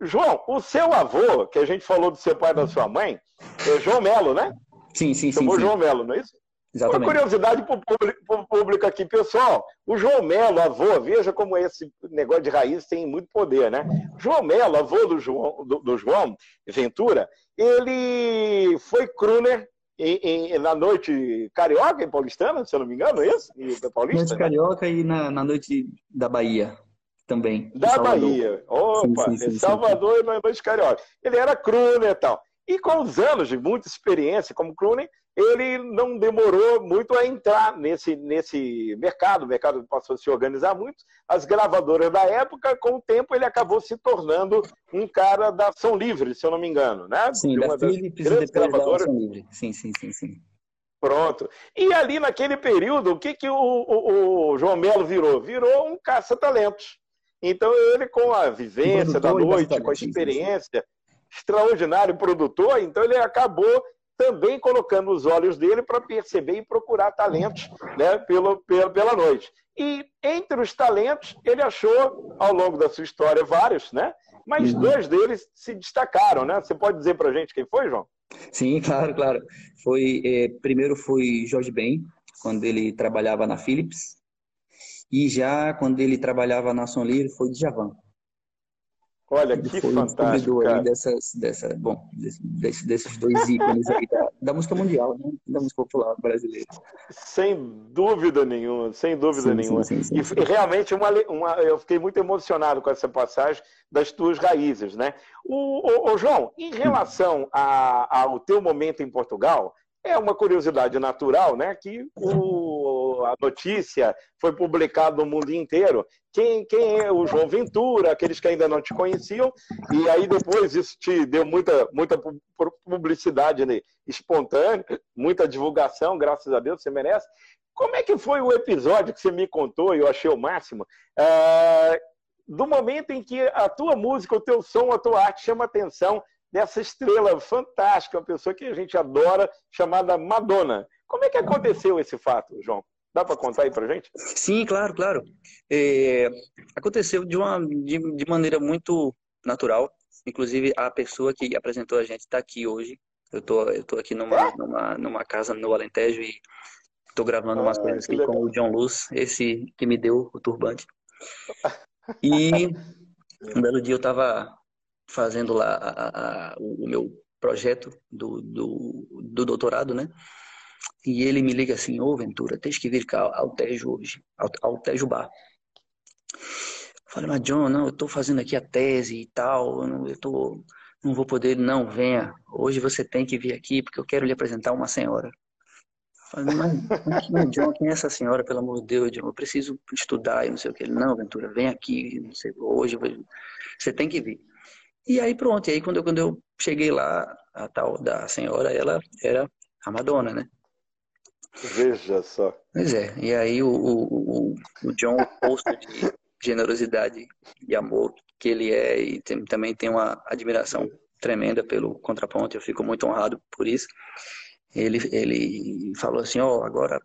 João, o seu avô, que a gente falou do seu pai e da sua mãe, é João Melo, né? Sim, sim, sim. Chamou João Melo, não é isso? Exatamente. Uma curiosidade para o público, aqui, pessoal. O João Melo, avô, veja como esse negócio de raiz tem muito poder, né? João Melo, avô do João, do, do João Ventura, ele foi crooner em, em, na noite carioca em Paulistana, se eu não me engano, é isso? Da Paulista, noite né? carioca e na, na noite da Bahia também. Da Bahia. Opa, sim, sim, sim, Salvador e na noite carioca. Ele era crooner e tal. E com os anos de muita experiência como crooner, ele não demorou muito a entrar nesse, nesse mercado, o mercado passou a se organizar muito. As gravadoras da época, com o tempo, ele acabou se tornando um cara da Ação Livre, se eu não me engano, né? Sim, de uma das grandes gravadoras. Livre. Sim, sim, sim, sim. Pronto. E ali naquele período, o que, que o, o, o João Melo virou? Virou um caça-talentos. Então ele, com a vivência da noite, com a experiência, extraordinário produtor, então ele acabou também colocando os olhos dele para perceber e procurar talentos né, pelo, pela, pela noite. E entre os talentos, ele achou, ao longo da sua história, vários, né? Mas uhum. dois deles se destacaram, né? Você pode dizer para a gente quem foi, João? Sim, claro, claro. Foi, é, primeiro foi Jorge Ben, quando ele trabalhava na Philips. E já quando ele trabalhava na Ação Livre, foi Djavan. Olha, que foi fantástico, cara. Dessas, dessa, bom, desse, desses dois ícones aí da, da, música mundial, né? da música popular brasileira. Sem dúvida nenhuma, sem dúvida sim, nenhuma. Sim, sim, e realmente uma, uma, eu fiquei muito emocionado com essa passagem das tuas raízes, né? O, o, o João, em relação a, ao teu momento em Portugal, é uma curiosidade natural, né? Que o, a notícia foi publicada no mundo inteiro. Quem, quem é o João Ventura, aqueles que ainda não te conheciam, e aí depois isso te deu muita, muita publicidade né? espontânea, muita divulgação, graças a Deus, você merece. Como é que foi o episódio que você me contou e eu achei o máximo? É, do momento em que a tua música, o teu som, a tua arte chama atenção dessa estrela fantástica, uma pessoa que a gente adora, chamada Madonna. Como é que aconteceu esse fato, João? Dá para contar aí para gente? Sim, claro, claro. É, aconteceu de uma de, de, maneira muito natural. Inclusive a pessoa que apresentou a gente está aqui hoje. Eu tô eu tô aqui numa é? numa, numa casa no Alentejo e estou gravando umas ah, coisas aqui legal. com o John Luz, esse que me deu o turbante. E um belo dia eu estava fazendo lá a, a, o meu projeto do, do, do, doutorado, né? E ele me liga assim, ô Ventura, tens que vir cá ao Tejo hoje, ao, Tejo Bar. falei, mas John, não, eu estou fazendo aqui a tese e tal, eu, não, eu tô, não vou poder, não, venha, hoje você tem que vir aqui porque eu quero lhe apresentar uma senhora. falei, mas, mas John, quem é essa senhora, pelo amor de Deus, John, eu preciso estudar e não sei o que. Ele, não, Ventura, vem aqui, não sei, hoje você tem que vir. E aí pronto, e aí quando eu, quando eu cheguei lá, a tal da senhora, ela era a Madonna, né? Veja só. Pois é, e aí o, o, o John, o posto de generosidade e amor que ele é, e tem, também tem uma admiração tremenda pelo contraponto, eu fico muito honrado por isso. Ele, ele falou assim, ó, oh, agora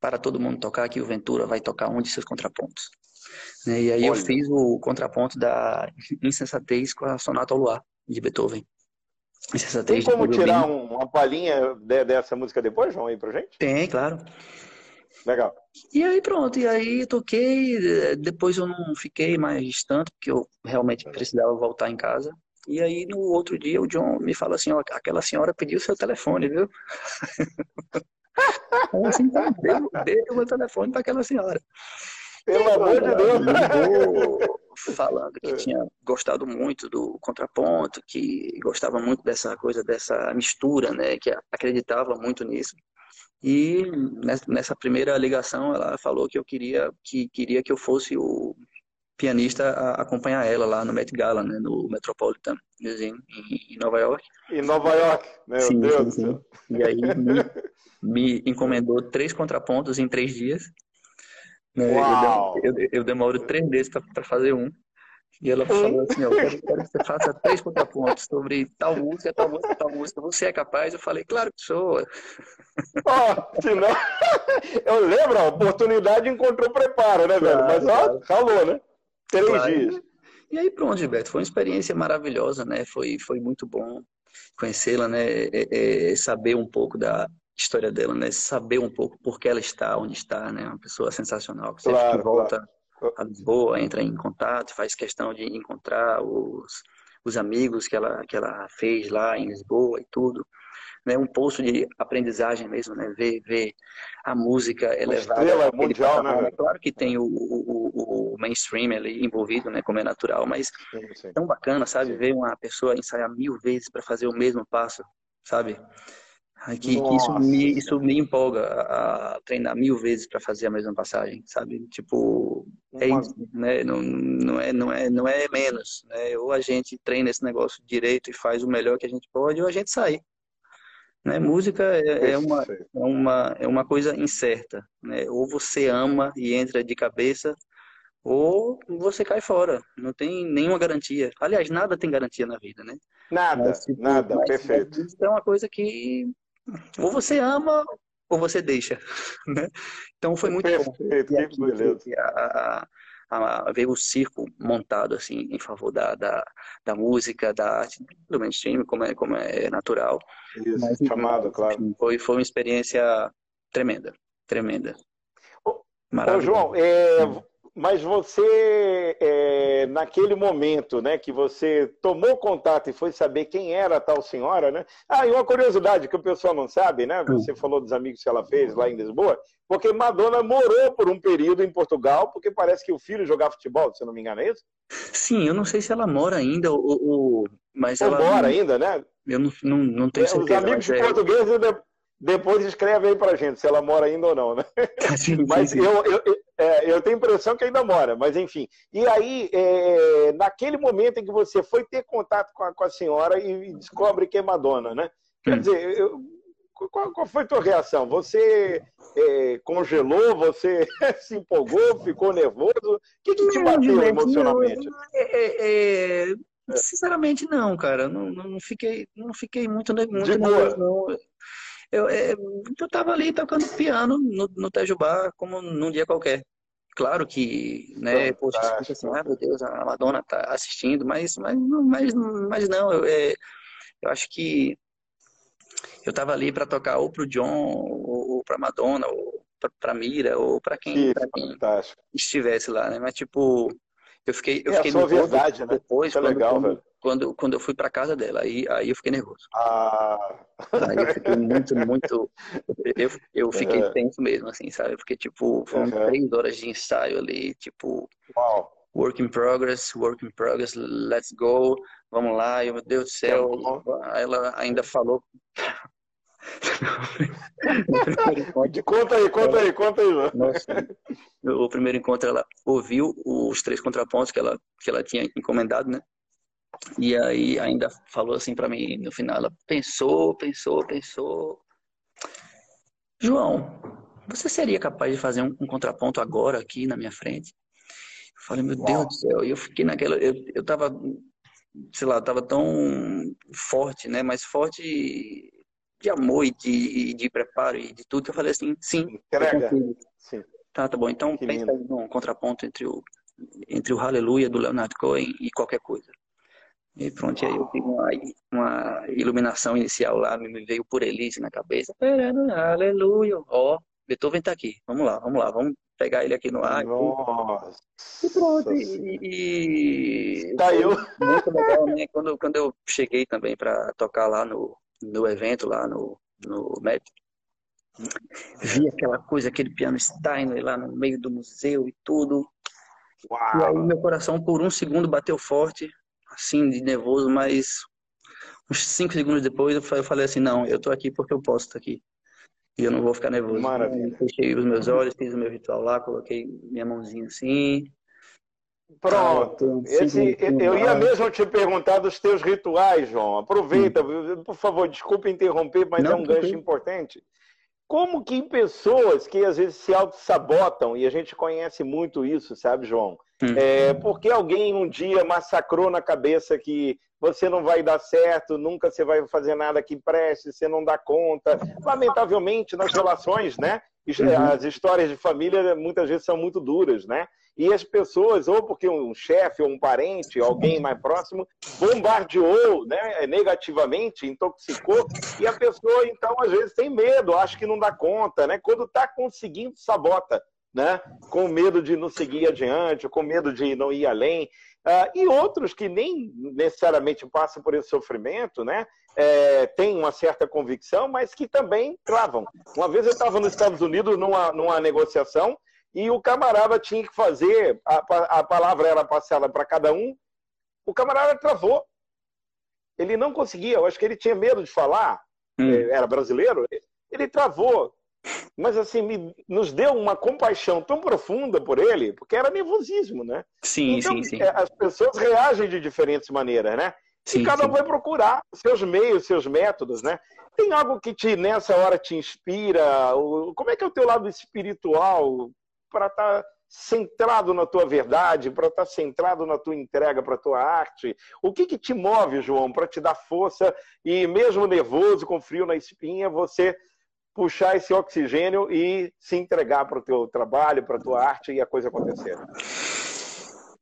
para todo mundo tocar aqui, o Ventura vai tocar um de seus contrapontos. E aí Olha. eu fiz o contraponto da insensatez com a Sonata ao Luar, de Beethoven. Insensatez Tem como tirar um, uma palhinha de, dessa música depois, João, aí pra gente? Tem, claro. Legal. E aí pronto, e aí toquei, depois eu não fiquei mais tanto, porque eu realmente precisava voltar em casa. E aí no outro dia o John me fala assim, ó, aquela senhora pediu seu telefone, viu? assim, então, deu, deu o meu telefone para aquela senhora. Pelo amor de Deus! Falando que é. tinha gostado muito do contraponto, que gostava muito dessa coisa, dessa mistura, né? Que acreditava muito nisso. E nessa primeira ligação ela falou que eu queria que queria que eu fosse o pianista a acompanhar ela lá no Met Gala, né, no Metropolitan Museum em, Nova York. Em Nova York, meu sim, Deus sim, sim. E aí me, me encomendou três contrapontos em três dias. Né? Eu, eu, eu, demoro três meses para fazer um. E ela falou assim, eu quero, quero, que você faça três contrapontos sobre tal música, tal música, tal música. Você é capaz? Eu falei, claro que sou. Oh, não... Eu lembro, a oportunidade encontrou preparo, né, velho? Mas ó, falou, né? Três claro. dias. E aí pronto, Gilberto, foi uma experiência maravilhosa, né? Foi, foi muito bom conhecê-la, né? É, é, saber um pouco da, história dela, né? Saber um pouco por que ela está onde está, né? Uma pessoa sensacional. Que sempre claro, que volta claro. a Lisboa, entra em contato, faz questão de encontrar os, os amigos que ela, que ela fez lá em Lisboa e tudo. Né? Um poço de aprendizagem mesmo, né? Ver, ver a música elevada. Estrela mundial, né? Claro que tem o, o, o, mainstream ali envolvido, né? Como é natural, mas sim, sim. tão bacana, sabe? Sim. Ver uma pessoa ensaiar mil vezes para fazer o mesmo passo, sabe? Que, que, isso, me, isso me empolga a treinar mil vezes para fazer a mesma passagem, sabe? Tipo, é isso, né? Não, não, é, não, é, não é menos, né? Ou a gente treina esse negócio direito e faz o melhor que a gente pode, ou a gente sai. Né? Música é, é uma, é, uma, é uma coisa incerta, né? Ou você ama e entra de cabeça, ou você cai fora. Não tem nenhuma garantia. Aliás, nada tem garantia na vida, né? Nada, mas, tipo, nada, mas, perfeito. Mas é uma coisa que ou você ama ou você deixa. Né? Então foi muito Perfeito, bom. Beleza. A, a, a, ver o circo montado assim em favor da, da, da música, da arte, do mainstream, como é, como é natural. Isso, Mas, chamado, claro. Foi, foi uma experiência tremenda, tremenda. Ô, João, é, mas você, é, naquele momento, né, que você tomou contato e foi saber quem era a tal senhora, né? Ah, e uma curiosidade que o pessoal não sabe, né? Você falou dos amigos que ela fez lá em Lisboa, porque Madonna morou por um período em Portugal, porque parece que o filho jogava futebol, se eu não me engano, é isso? Sim, eu não sei se ela mora ainda, ou, ou mas ou ela mora ainda, né? Eu não, não, não tenho certeza. Os amigos é... depois escreve aí pra gente se ela mora ainda ou não, né? Sim, mas sim. Eu, eu, é, eu tenho a impressão que ainda mora, mas enfim. E aí, é, naquele momento em que você foi ter contato com a, com a senhora e, descobre que é Madonna, né? Quer hum. dizer, eu, qual, qual, foi a tua reação? Você é, congelou? Você se empolgou? Ficou nervoso? O que, que te bateu emocionalmente? É, é, sinceramente, não, cara. Não, não, fiquei, não fiquei muito, muito nervoso, não. Eu, é, eu tava ali tocando piano no, no Tejubá, como num dia qualquer. Claro que, né, poxa, fica assim, ah, meu Deus, a Madonna tá assistindo, mas, mas, mas, mas não, eu, é, eu acho que eu tava ali para tocar ou pro John, ou, ou pra Madonna, ou pra, pra Mira, ou para quem, pra quem estivesse lá, né, mas tipo, eu fiquei, eu é fiquei sua verdade, né? depois, é quando, legal, quando, quando, quando eu fui para casa dela. Aí, aí eu fiquei nervoso. Ah. Aí eu fiquei muito, muito. Eu, eu fiquei uhum. tenso mesmo, assim, sabe? Porque, tipo, foram uhum. três horas de ensaio ali, tipo. Uau. Work in progress, work in progress, let's go, vamos lá, eu, meu Deus do céu. Aí ela ainda falou. Conta aí, conta aí, conta aí. Nossa, o primeiro encontro ela ouviu os três contrapontos que ela, que ela tinha encomendado, né? E aí ainda falou assim para mim no final, ela pensou, pensou, pensou. João, você seria capaz de fazer um, um contraponto agora aqui na minha frente? Eu falei, meu Uau. Deus do céu, e eu fiquei naquela, eu, eu tava, sei lá, tava tão forte, né, mais forte de amor e de, de preparo e de tudo, que eu falei assim, sim, Entrega. Sim. Tá, tá bom, então que pensa lindo. num contraponto entre o, entre o Aleluia do Leonard Cohen e qualquer coisa. E pronto, aí eu tive uma, uma iluminação inicial lá, me veio por Elise na cabeça. Aleluia. Ó, Beethoven tá aqui. Vamos lá, vamos lá, vamos pegar ele aqui no ar. Nossa. E pronto. E, e... Tá eu. Muito legal, né? Quando, quando eu cheguei também para tocar lá no, no evento, lá no, no MED, vi aquela coisa, aquele piano Steinway lá no meio do museu e tudo. Uau. E aí meu coração por um segundo bateu forte assim, de nervoso, mas uns cinco segundos depois eu falei assim, não, eu tô aqui porque eu posso estar aqui. E eu não vou ficar nervoso. Maravilha. fechei os meus olhos, fiz o meu ritual lá, coloquei minha mãozinha assim. Pronto. Esse, eu ia mesmo te perguntar dos teus rituais, João. Aproveita, Sim. por favor, desculpe interromper, mas não, é um gancho importante. Como que pessoas que às vezes se auto-sabotam, e a gente conhece muito isso, sabe, João? Hum. É, porque alguém um dia massacrou na cabeça que você não vai dar certo, nunca você vai fazer nada que preste, você não dá conta. Lamentavelmente, nas relações, né? Uhum. As histórias de família muitas vezes são muito duras, né? E as pessoas, ou porque um chefe ou um parente, alguém mais próximo, bombardeou né, negativamente, intoxicou, e a pessoa, então, às vezes tem medo, acha que não dá conta, né? Quando está conseguindo, sabota né? com medo de não seguir adiante, com medo de não ir além. Uh, e outros que nem necessariamente passam por esse sofrimento, né? É, têm uma certa convicção, mas que também travam. Uma vez eu estava nos Estados Unidos numa, numa negociação e o camarada tinha que fazer, a, a palavra era passada para cada um, o camarada travou. Ele não conseguia, eu acho que ele tinha medo de falar, hum. É, era brasileiro, ele travou. Mas assim, me, nos deu uma compaixão tão profunda por ele, porque era nervosismo, né? Sim, então, sim, sim. É, as pessoas reagem de diferentes maneiras, né? Sim, e cada um vai procurar seus meios, seus métodos, né? Tem algo que te nessa hora te inspira? Como é que é o teu lado espiritual para estar tá centrado na tua verdade, para estar tá centrado na tua entrega para a tua arte? O que, que te move, João, para te dar força e mesmo nervoso, com frio na espinha, você puxar esse oxigênio e se entregar para o teu trabalho, para a tua arte e a coisa acontecer?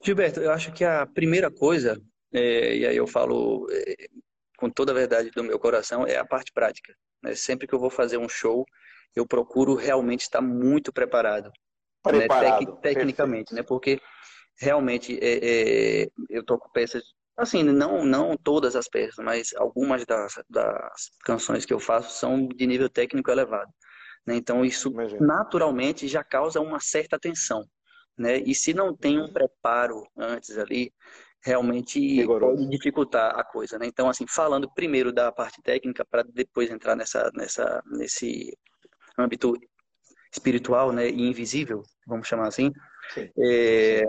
Gilberto, eu acho que a primeira coisa, é, e aí eu falo é, com toda a verdade do meu coração, é a parte prática. Né? Sempre que eu vou fazer um show, eu procuro realmente estar muito preparado. Preparado. Né, tec, tecnicamente, né? Porque realmente é, é, eu toco peças, assim, não, não todas as peças, mas algumas das, das canções que eu faço são de nível técnico elevado. Né? Então isso Imagina. naturalmente já causa uma certa tensão. Né? E se não tem um preparo antes ali, realmente pode dificultar a coisa, né? Então, assim, falando primeiro da parte técnica para depois entrar nessa, nessa, nesse âmbito espiritual, né, e invisível, vamos chamar assim, é,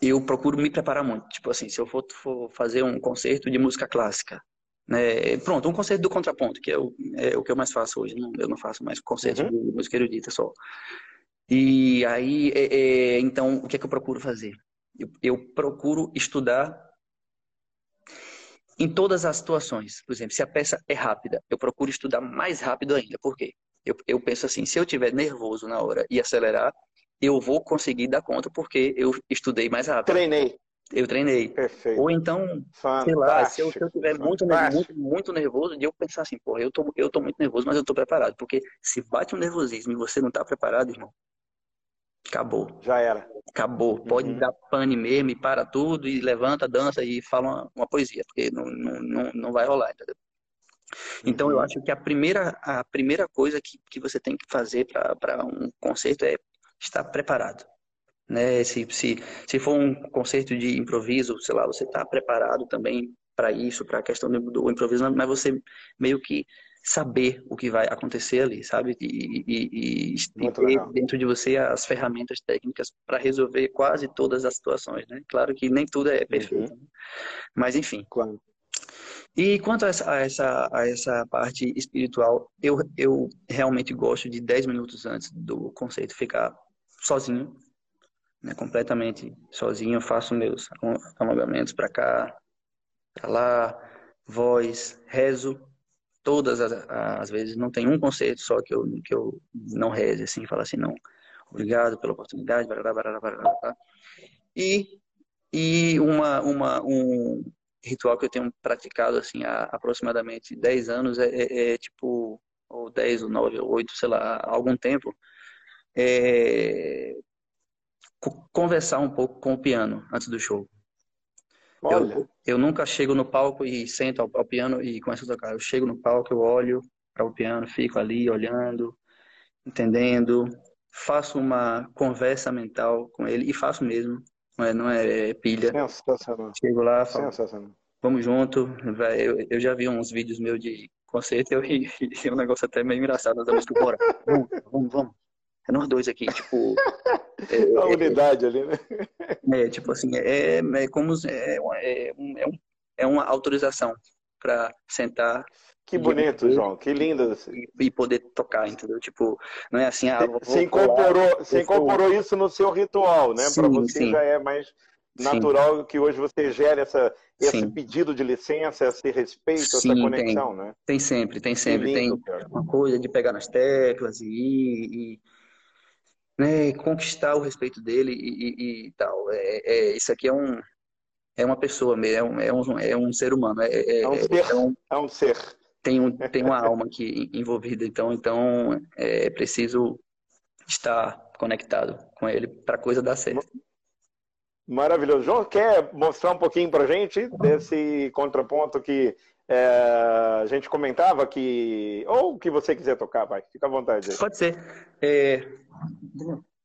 eu procuro me preparar muito. Tipo assim, se eu for, for, fazer um concerto de música clássica, né, pronto, um concerto do contraponto, que é o, é o que eu mais faço hoje. Não, eu não faço mais concerto uhum. de música erudita só. E aí, é, é, então, o que é que eu procuro fazer? Eu, eu procuro estudar em todas as situações. Por exemplo, se a peça é rápida, eu procuro estudar mais rápido ainda. Por quê? Eu, eu penso assim, se eu tiver nervoso na hora e acelerar, eu vou conseguir dar conta porque eu estudei mais rápido. Treinei. Eu treinei. Perfeito. Ou então, Fantástico. sei lá, se eu, se eu tiver muito, muito, muito nervoso, de eu pensar assim, porra, eu tô, eu tô muito nervoso, mas eu tô preparado. Porque se bate um nervosismo e você não tá preparado, irmão, acabou. Já era. Acabou. Pode uhum. dar pane mesmo e para tudo e levanta, dança e fala uma, uma poesia, porque não, não, não, não vai rolar, entendeu? Então, eu uhum. acho que a primeira, a primeira coisa que, que você tem que fazer para um concerto é estar preparado. Né? Se, se, se for um concerto de improviso, sei lá, você está preparado também para isso, para a questão do, do improviso, mas você meio que saber o que vai acontecer ali, sabe? E, e, e ter dentro de você as ferramentas técnicas para resolver quase todas as situações, né? Claro que nem tudo é perfeito, uhum. né? mas enfim. Claro. E quanto a essa, a essa, a essa parte espiritual, eu, eu realmente gosto de 10 minutos antes do conceito ficar sozinho, né, completamente sozinho. Eu faço meus alongamentos para cá, para lá, voz, rezo. Todas as, as, vezes, não tem um conceito só que eu, que eu não reze, assim, falo assim, não, obrigado pela oportunidade, barará, barará, barará, e, e uma, uma, um, ritual que eu tenho praticado assim há aproximadamente 10 anos é, é, é tipo ou 10 ou 9 ou 8, sei lá, há algum tempo é, conversar um pouco com o piano antes do show. Eu, eu, nunca chego no palco e sento ao, ao, piano e começo a tocar. Eu chego no palco, eu olho para o piano, fico ali olhando, entendendo, faço uma conversa mental com ele e faço mesmo não é, não é pilha. Sensacional. Chego lá, falo, Sensacional. vamos junto. Eu, eu já vi uns vídeos meus de concerto e, e um negócio até meio engraçado. Nós vamos bora, vamos, vamos, vamos. É nós dois aqui, tipo. É, a unidade é, ali, né? É, tipo assim, é, é como. É, é, é, um, é uma autorização para sentar que bonito, João. Que lindo. E poder tocar, entendeu? Tipo, não é assim, ah, vou, você incorporou, você incorporou isso no seu ritual, né? Para você sim. já é mais natural sim. que hoje você gere essa, esse sim. pedido de licença, esse respeito, essa conexão, tem. né? Tem sempre, tem sempre. Lindo, tem cara. uma coisa de pegar nas teclas e, e né, conquistar o respeito dele e, e, e tal. É, é, isso aqui é um é uma pessoa mesmo, é um, é um, é um ser humano. É, é, é um ser. É um, é um ser tem, um, tem uma alma aqui envolvida, então, então é preciso estar conectado com ele para a coisa dar certo. Maravilhoso. João, quer mostrar um pouquinho para a gente desse contraponto que é, a gente comentava que. Ou o que você quiser tocar, vai. Fica à vontade. Aí. Pode ser. É...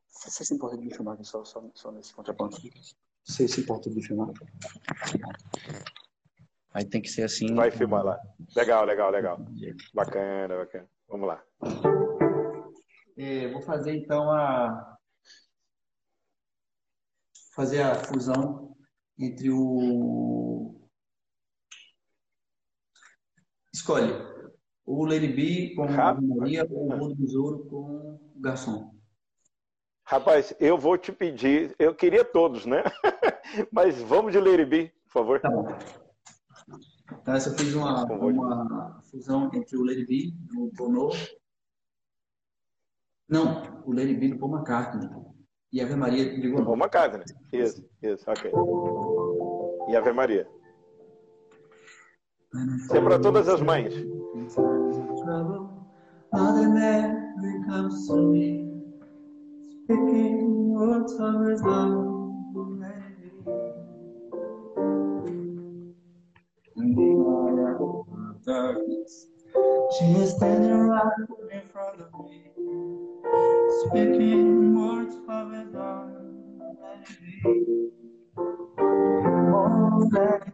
Você se importa de me filmar só, só, só nesse contraponto? Você se importa de me filmar? Aí tem que ser assim. Vai filmar lá. Legal, legal, legal. Bacana, bacana. Vamos lá. É, vou fazer então a fazer a fusão entre o escolhe o Lady B com a Maria ou o Mundo Besouro com o Garçom. Rapaz, eu vou te pedir, eu queria todos, né? Mas vamos de Lady B, por favor. Tá bom. Essa eu fiz uma, uma fusão entre o Lady B do Bono. Não, o Lady B do Paul McCartney. E Ave Maria de Bono. Paul McCartney. Isso, isso, ok. E Ave Maria. Isso é para todas as mães. Speaking words of wisdom. In nervous. She is standing right in front of me, speaking words of it all. More than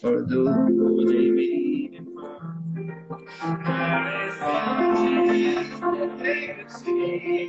for those they made in mind. There is something that they see.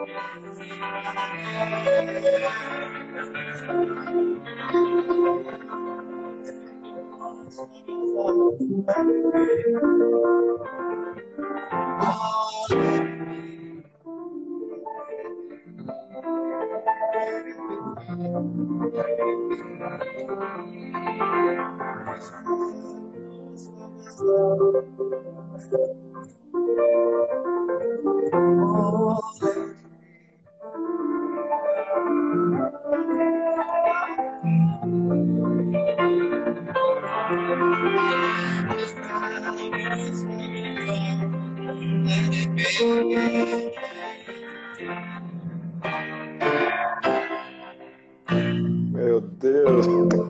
Oh. Meu Deus.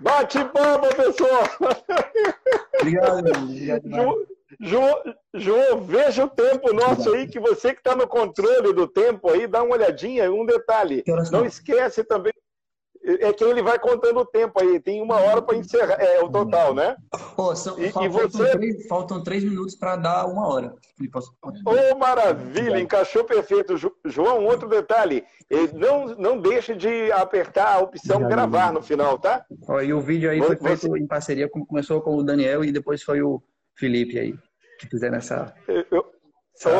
Bate palma, pessoal! Obrigado, obrigado. João, João, veja o tempo nosso aí, que você que está no controle do tempo aí, dá uma olhadinha, um detalhe. Não esquece também é que ele vai contando o tempo aí, tem uma hora para encerrar, é o total, né? Pô, são, e, faltam, e você... três, faltam três minutos para dar uma hora. Ô, oh, maravilha, encaixou perfeito. João, outro detalhe, não, não deixe de apertar a opção Obrigado, gravar no final, tá? Ó, e o vídeo aí foi feito você... em parceria, começou com o Daniel e depois foi o Felipe aí, que fizeram essa... Eu,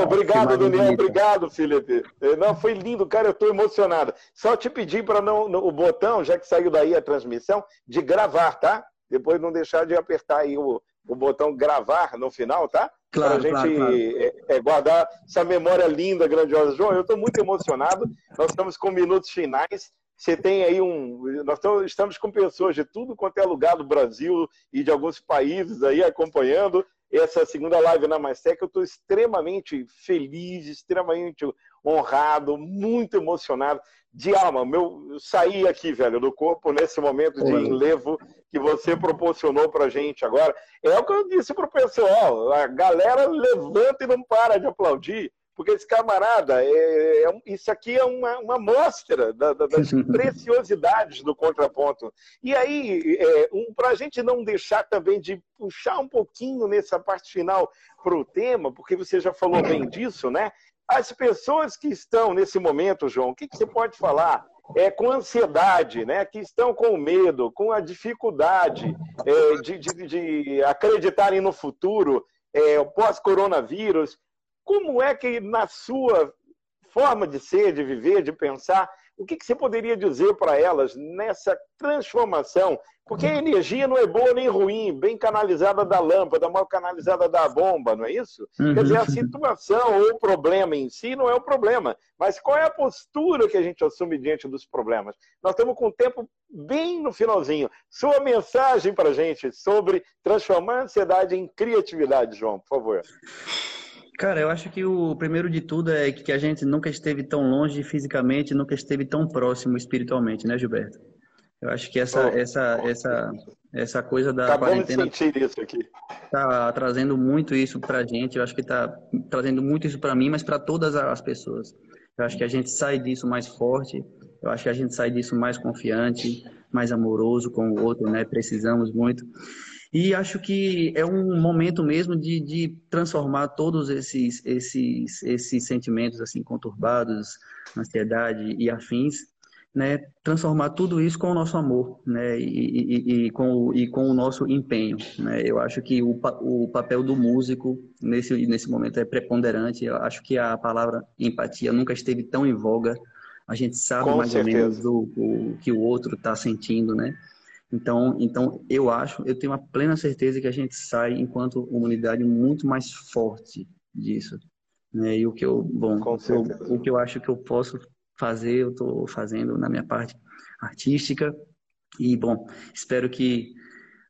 obrigado, Daniel. Obrigado, Felipe. É, não, foi lindo, cara. Eu estou emocionado. Só te pedir para não, o botão, já que saiu daí a transmissão, de gravar, tá? Depois não deixar de apertar aí o, o botão gravar no final, tá? Claro, para a gente claro, claro. É, é, guardar essa memória linda, grandiosa. João, eu estou muito emocionado. Nós estamos com minutos finais. Você tem aí um. Nós estamos com pessoas de tudo quanto é lugar do Brasil e de alguns países aí acompanhando essa segunda live na Mastec. Eu estou extremamente feliz, extremamente honrado, muito emocionado. De alma, meu, eu saí aqui, velho, do corpo nesse momento de enlevo que você proporcionou pra gente agora. É o que eu disse pro pessoal: a galera levanta e não para de aplaudir. Porque esse camarada, é, é, isso aqui é uma, uma mostra da, da, das preciosidades do contraponto. E aí, é, um, para a gente não deixar também de puxar um pouquinho nessa parte final para o tema, porque você já falou bem disso, né? As pessoas que estão nesse momento, João, o que, que você pode falar? É, com ansiedade, né, que estão com medo, com a dificuldade é, de, de, de acreditarem no futuro, é, pós-coronavírus, como é que, na sua forma de ser, de viver, de pensar, o que, que você poderia dizer para elas nessa transformação? Porque a energia não é boa nem ruim, bem canalizada da lâmpada, mal canalizada da bomba, não é isso? Uhum. Quer dizer, a situação ou o problema em si não é o problema, mas qual é a postura que a gente assume diante dos problemas? Nós estamos com o tempo bem no finalzinho. Sua mensagem para a gente sobre transformar a ansiedade em criatividade, João, por favor. Cara, eu acho que o primeiro de tudo é que a gente nunca esteve tão longe fisicamente, nunca esteve tão próximo espiritualmente, né, Gilberto? Eu acho que essa, oh, essa, oh, essa, essa coisa da tá quarentena sentir isso aqui. tá trazendo muito isso pra gente. Eu acho que tá trazendo muito isso para mim, mas para todas as pessoas. Eu acho que a gente sai disso mais forte. Eu acho que a gente sai disso mais confiante, mais amoroso com o outro, né? Precisamos muito. E acho que é um momento mesmo de, de transformar todos esses, esses, esses sentimentos assim conturbados, ansiedade e afins, né, transformar tudo isso com o nosso amor, né, e, e, e, com, e com o nosso empenho, né. Eu acho que o, o papel do músico nesse, nesse momento é preponderante. Eu acho que a palavra empatia nunca esteve tão em voga. A gente sabe com mais certeza. ou menos o, o que o outro está sentindo, né. Então, então, eu acho, eu tenho uma plena certeza que a gente sai, enquanto humanidade, muito mais forte disso. Né? E o que eu, bom, o, o que eu acho que eu posso fazer, eu estou fazendo na minha parte artística. E, bom, espero que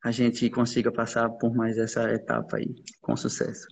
a gente consiga passar por mais essa etapa aí, com sucesso.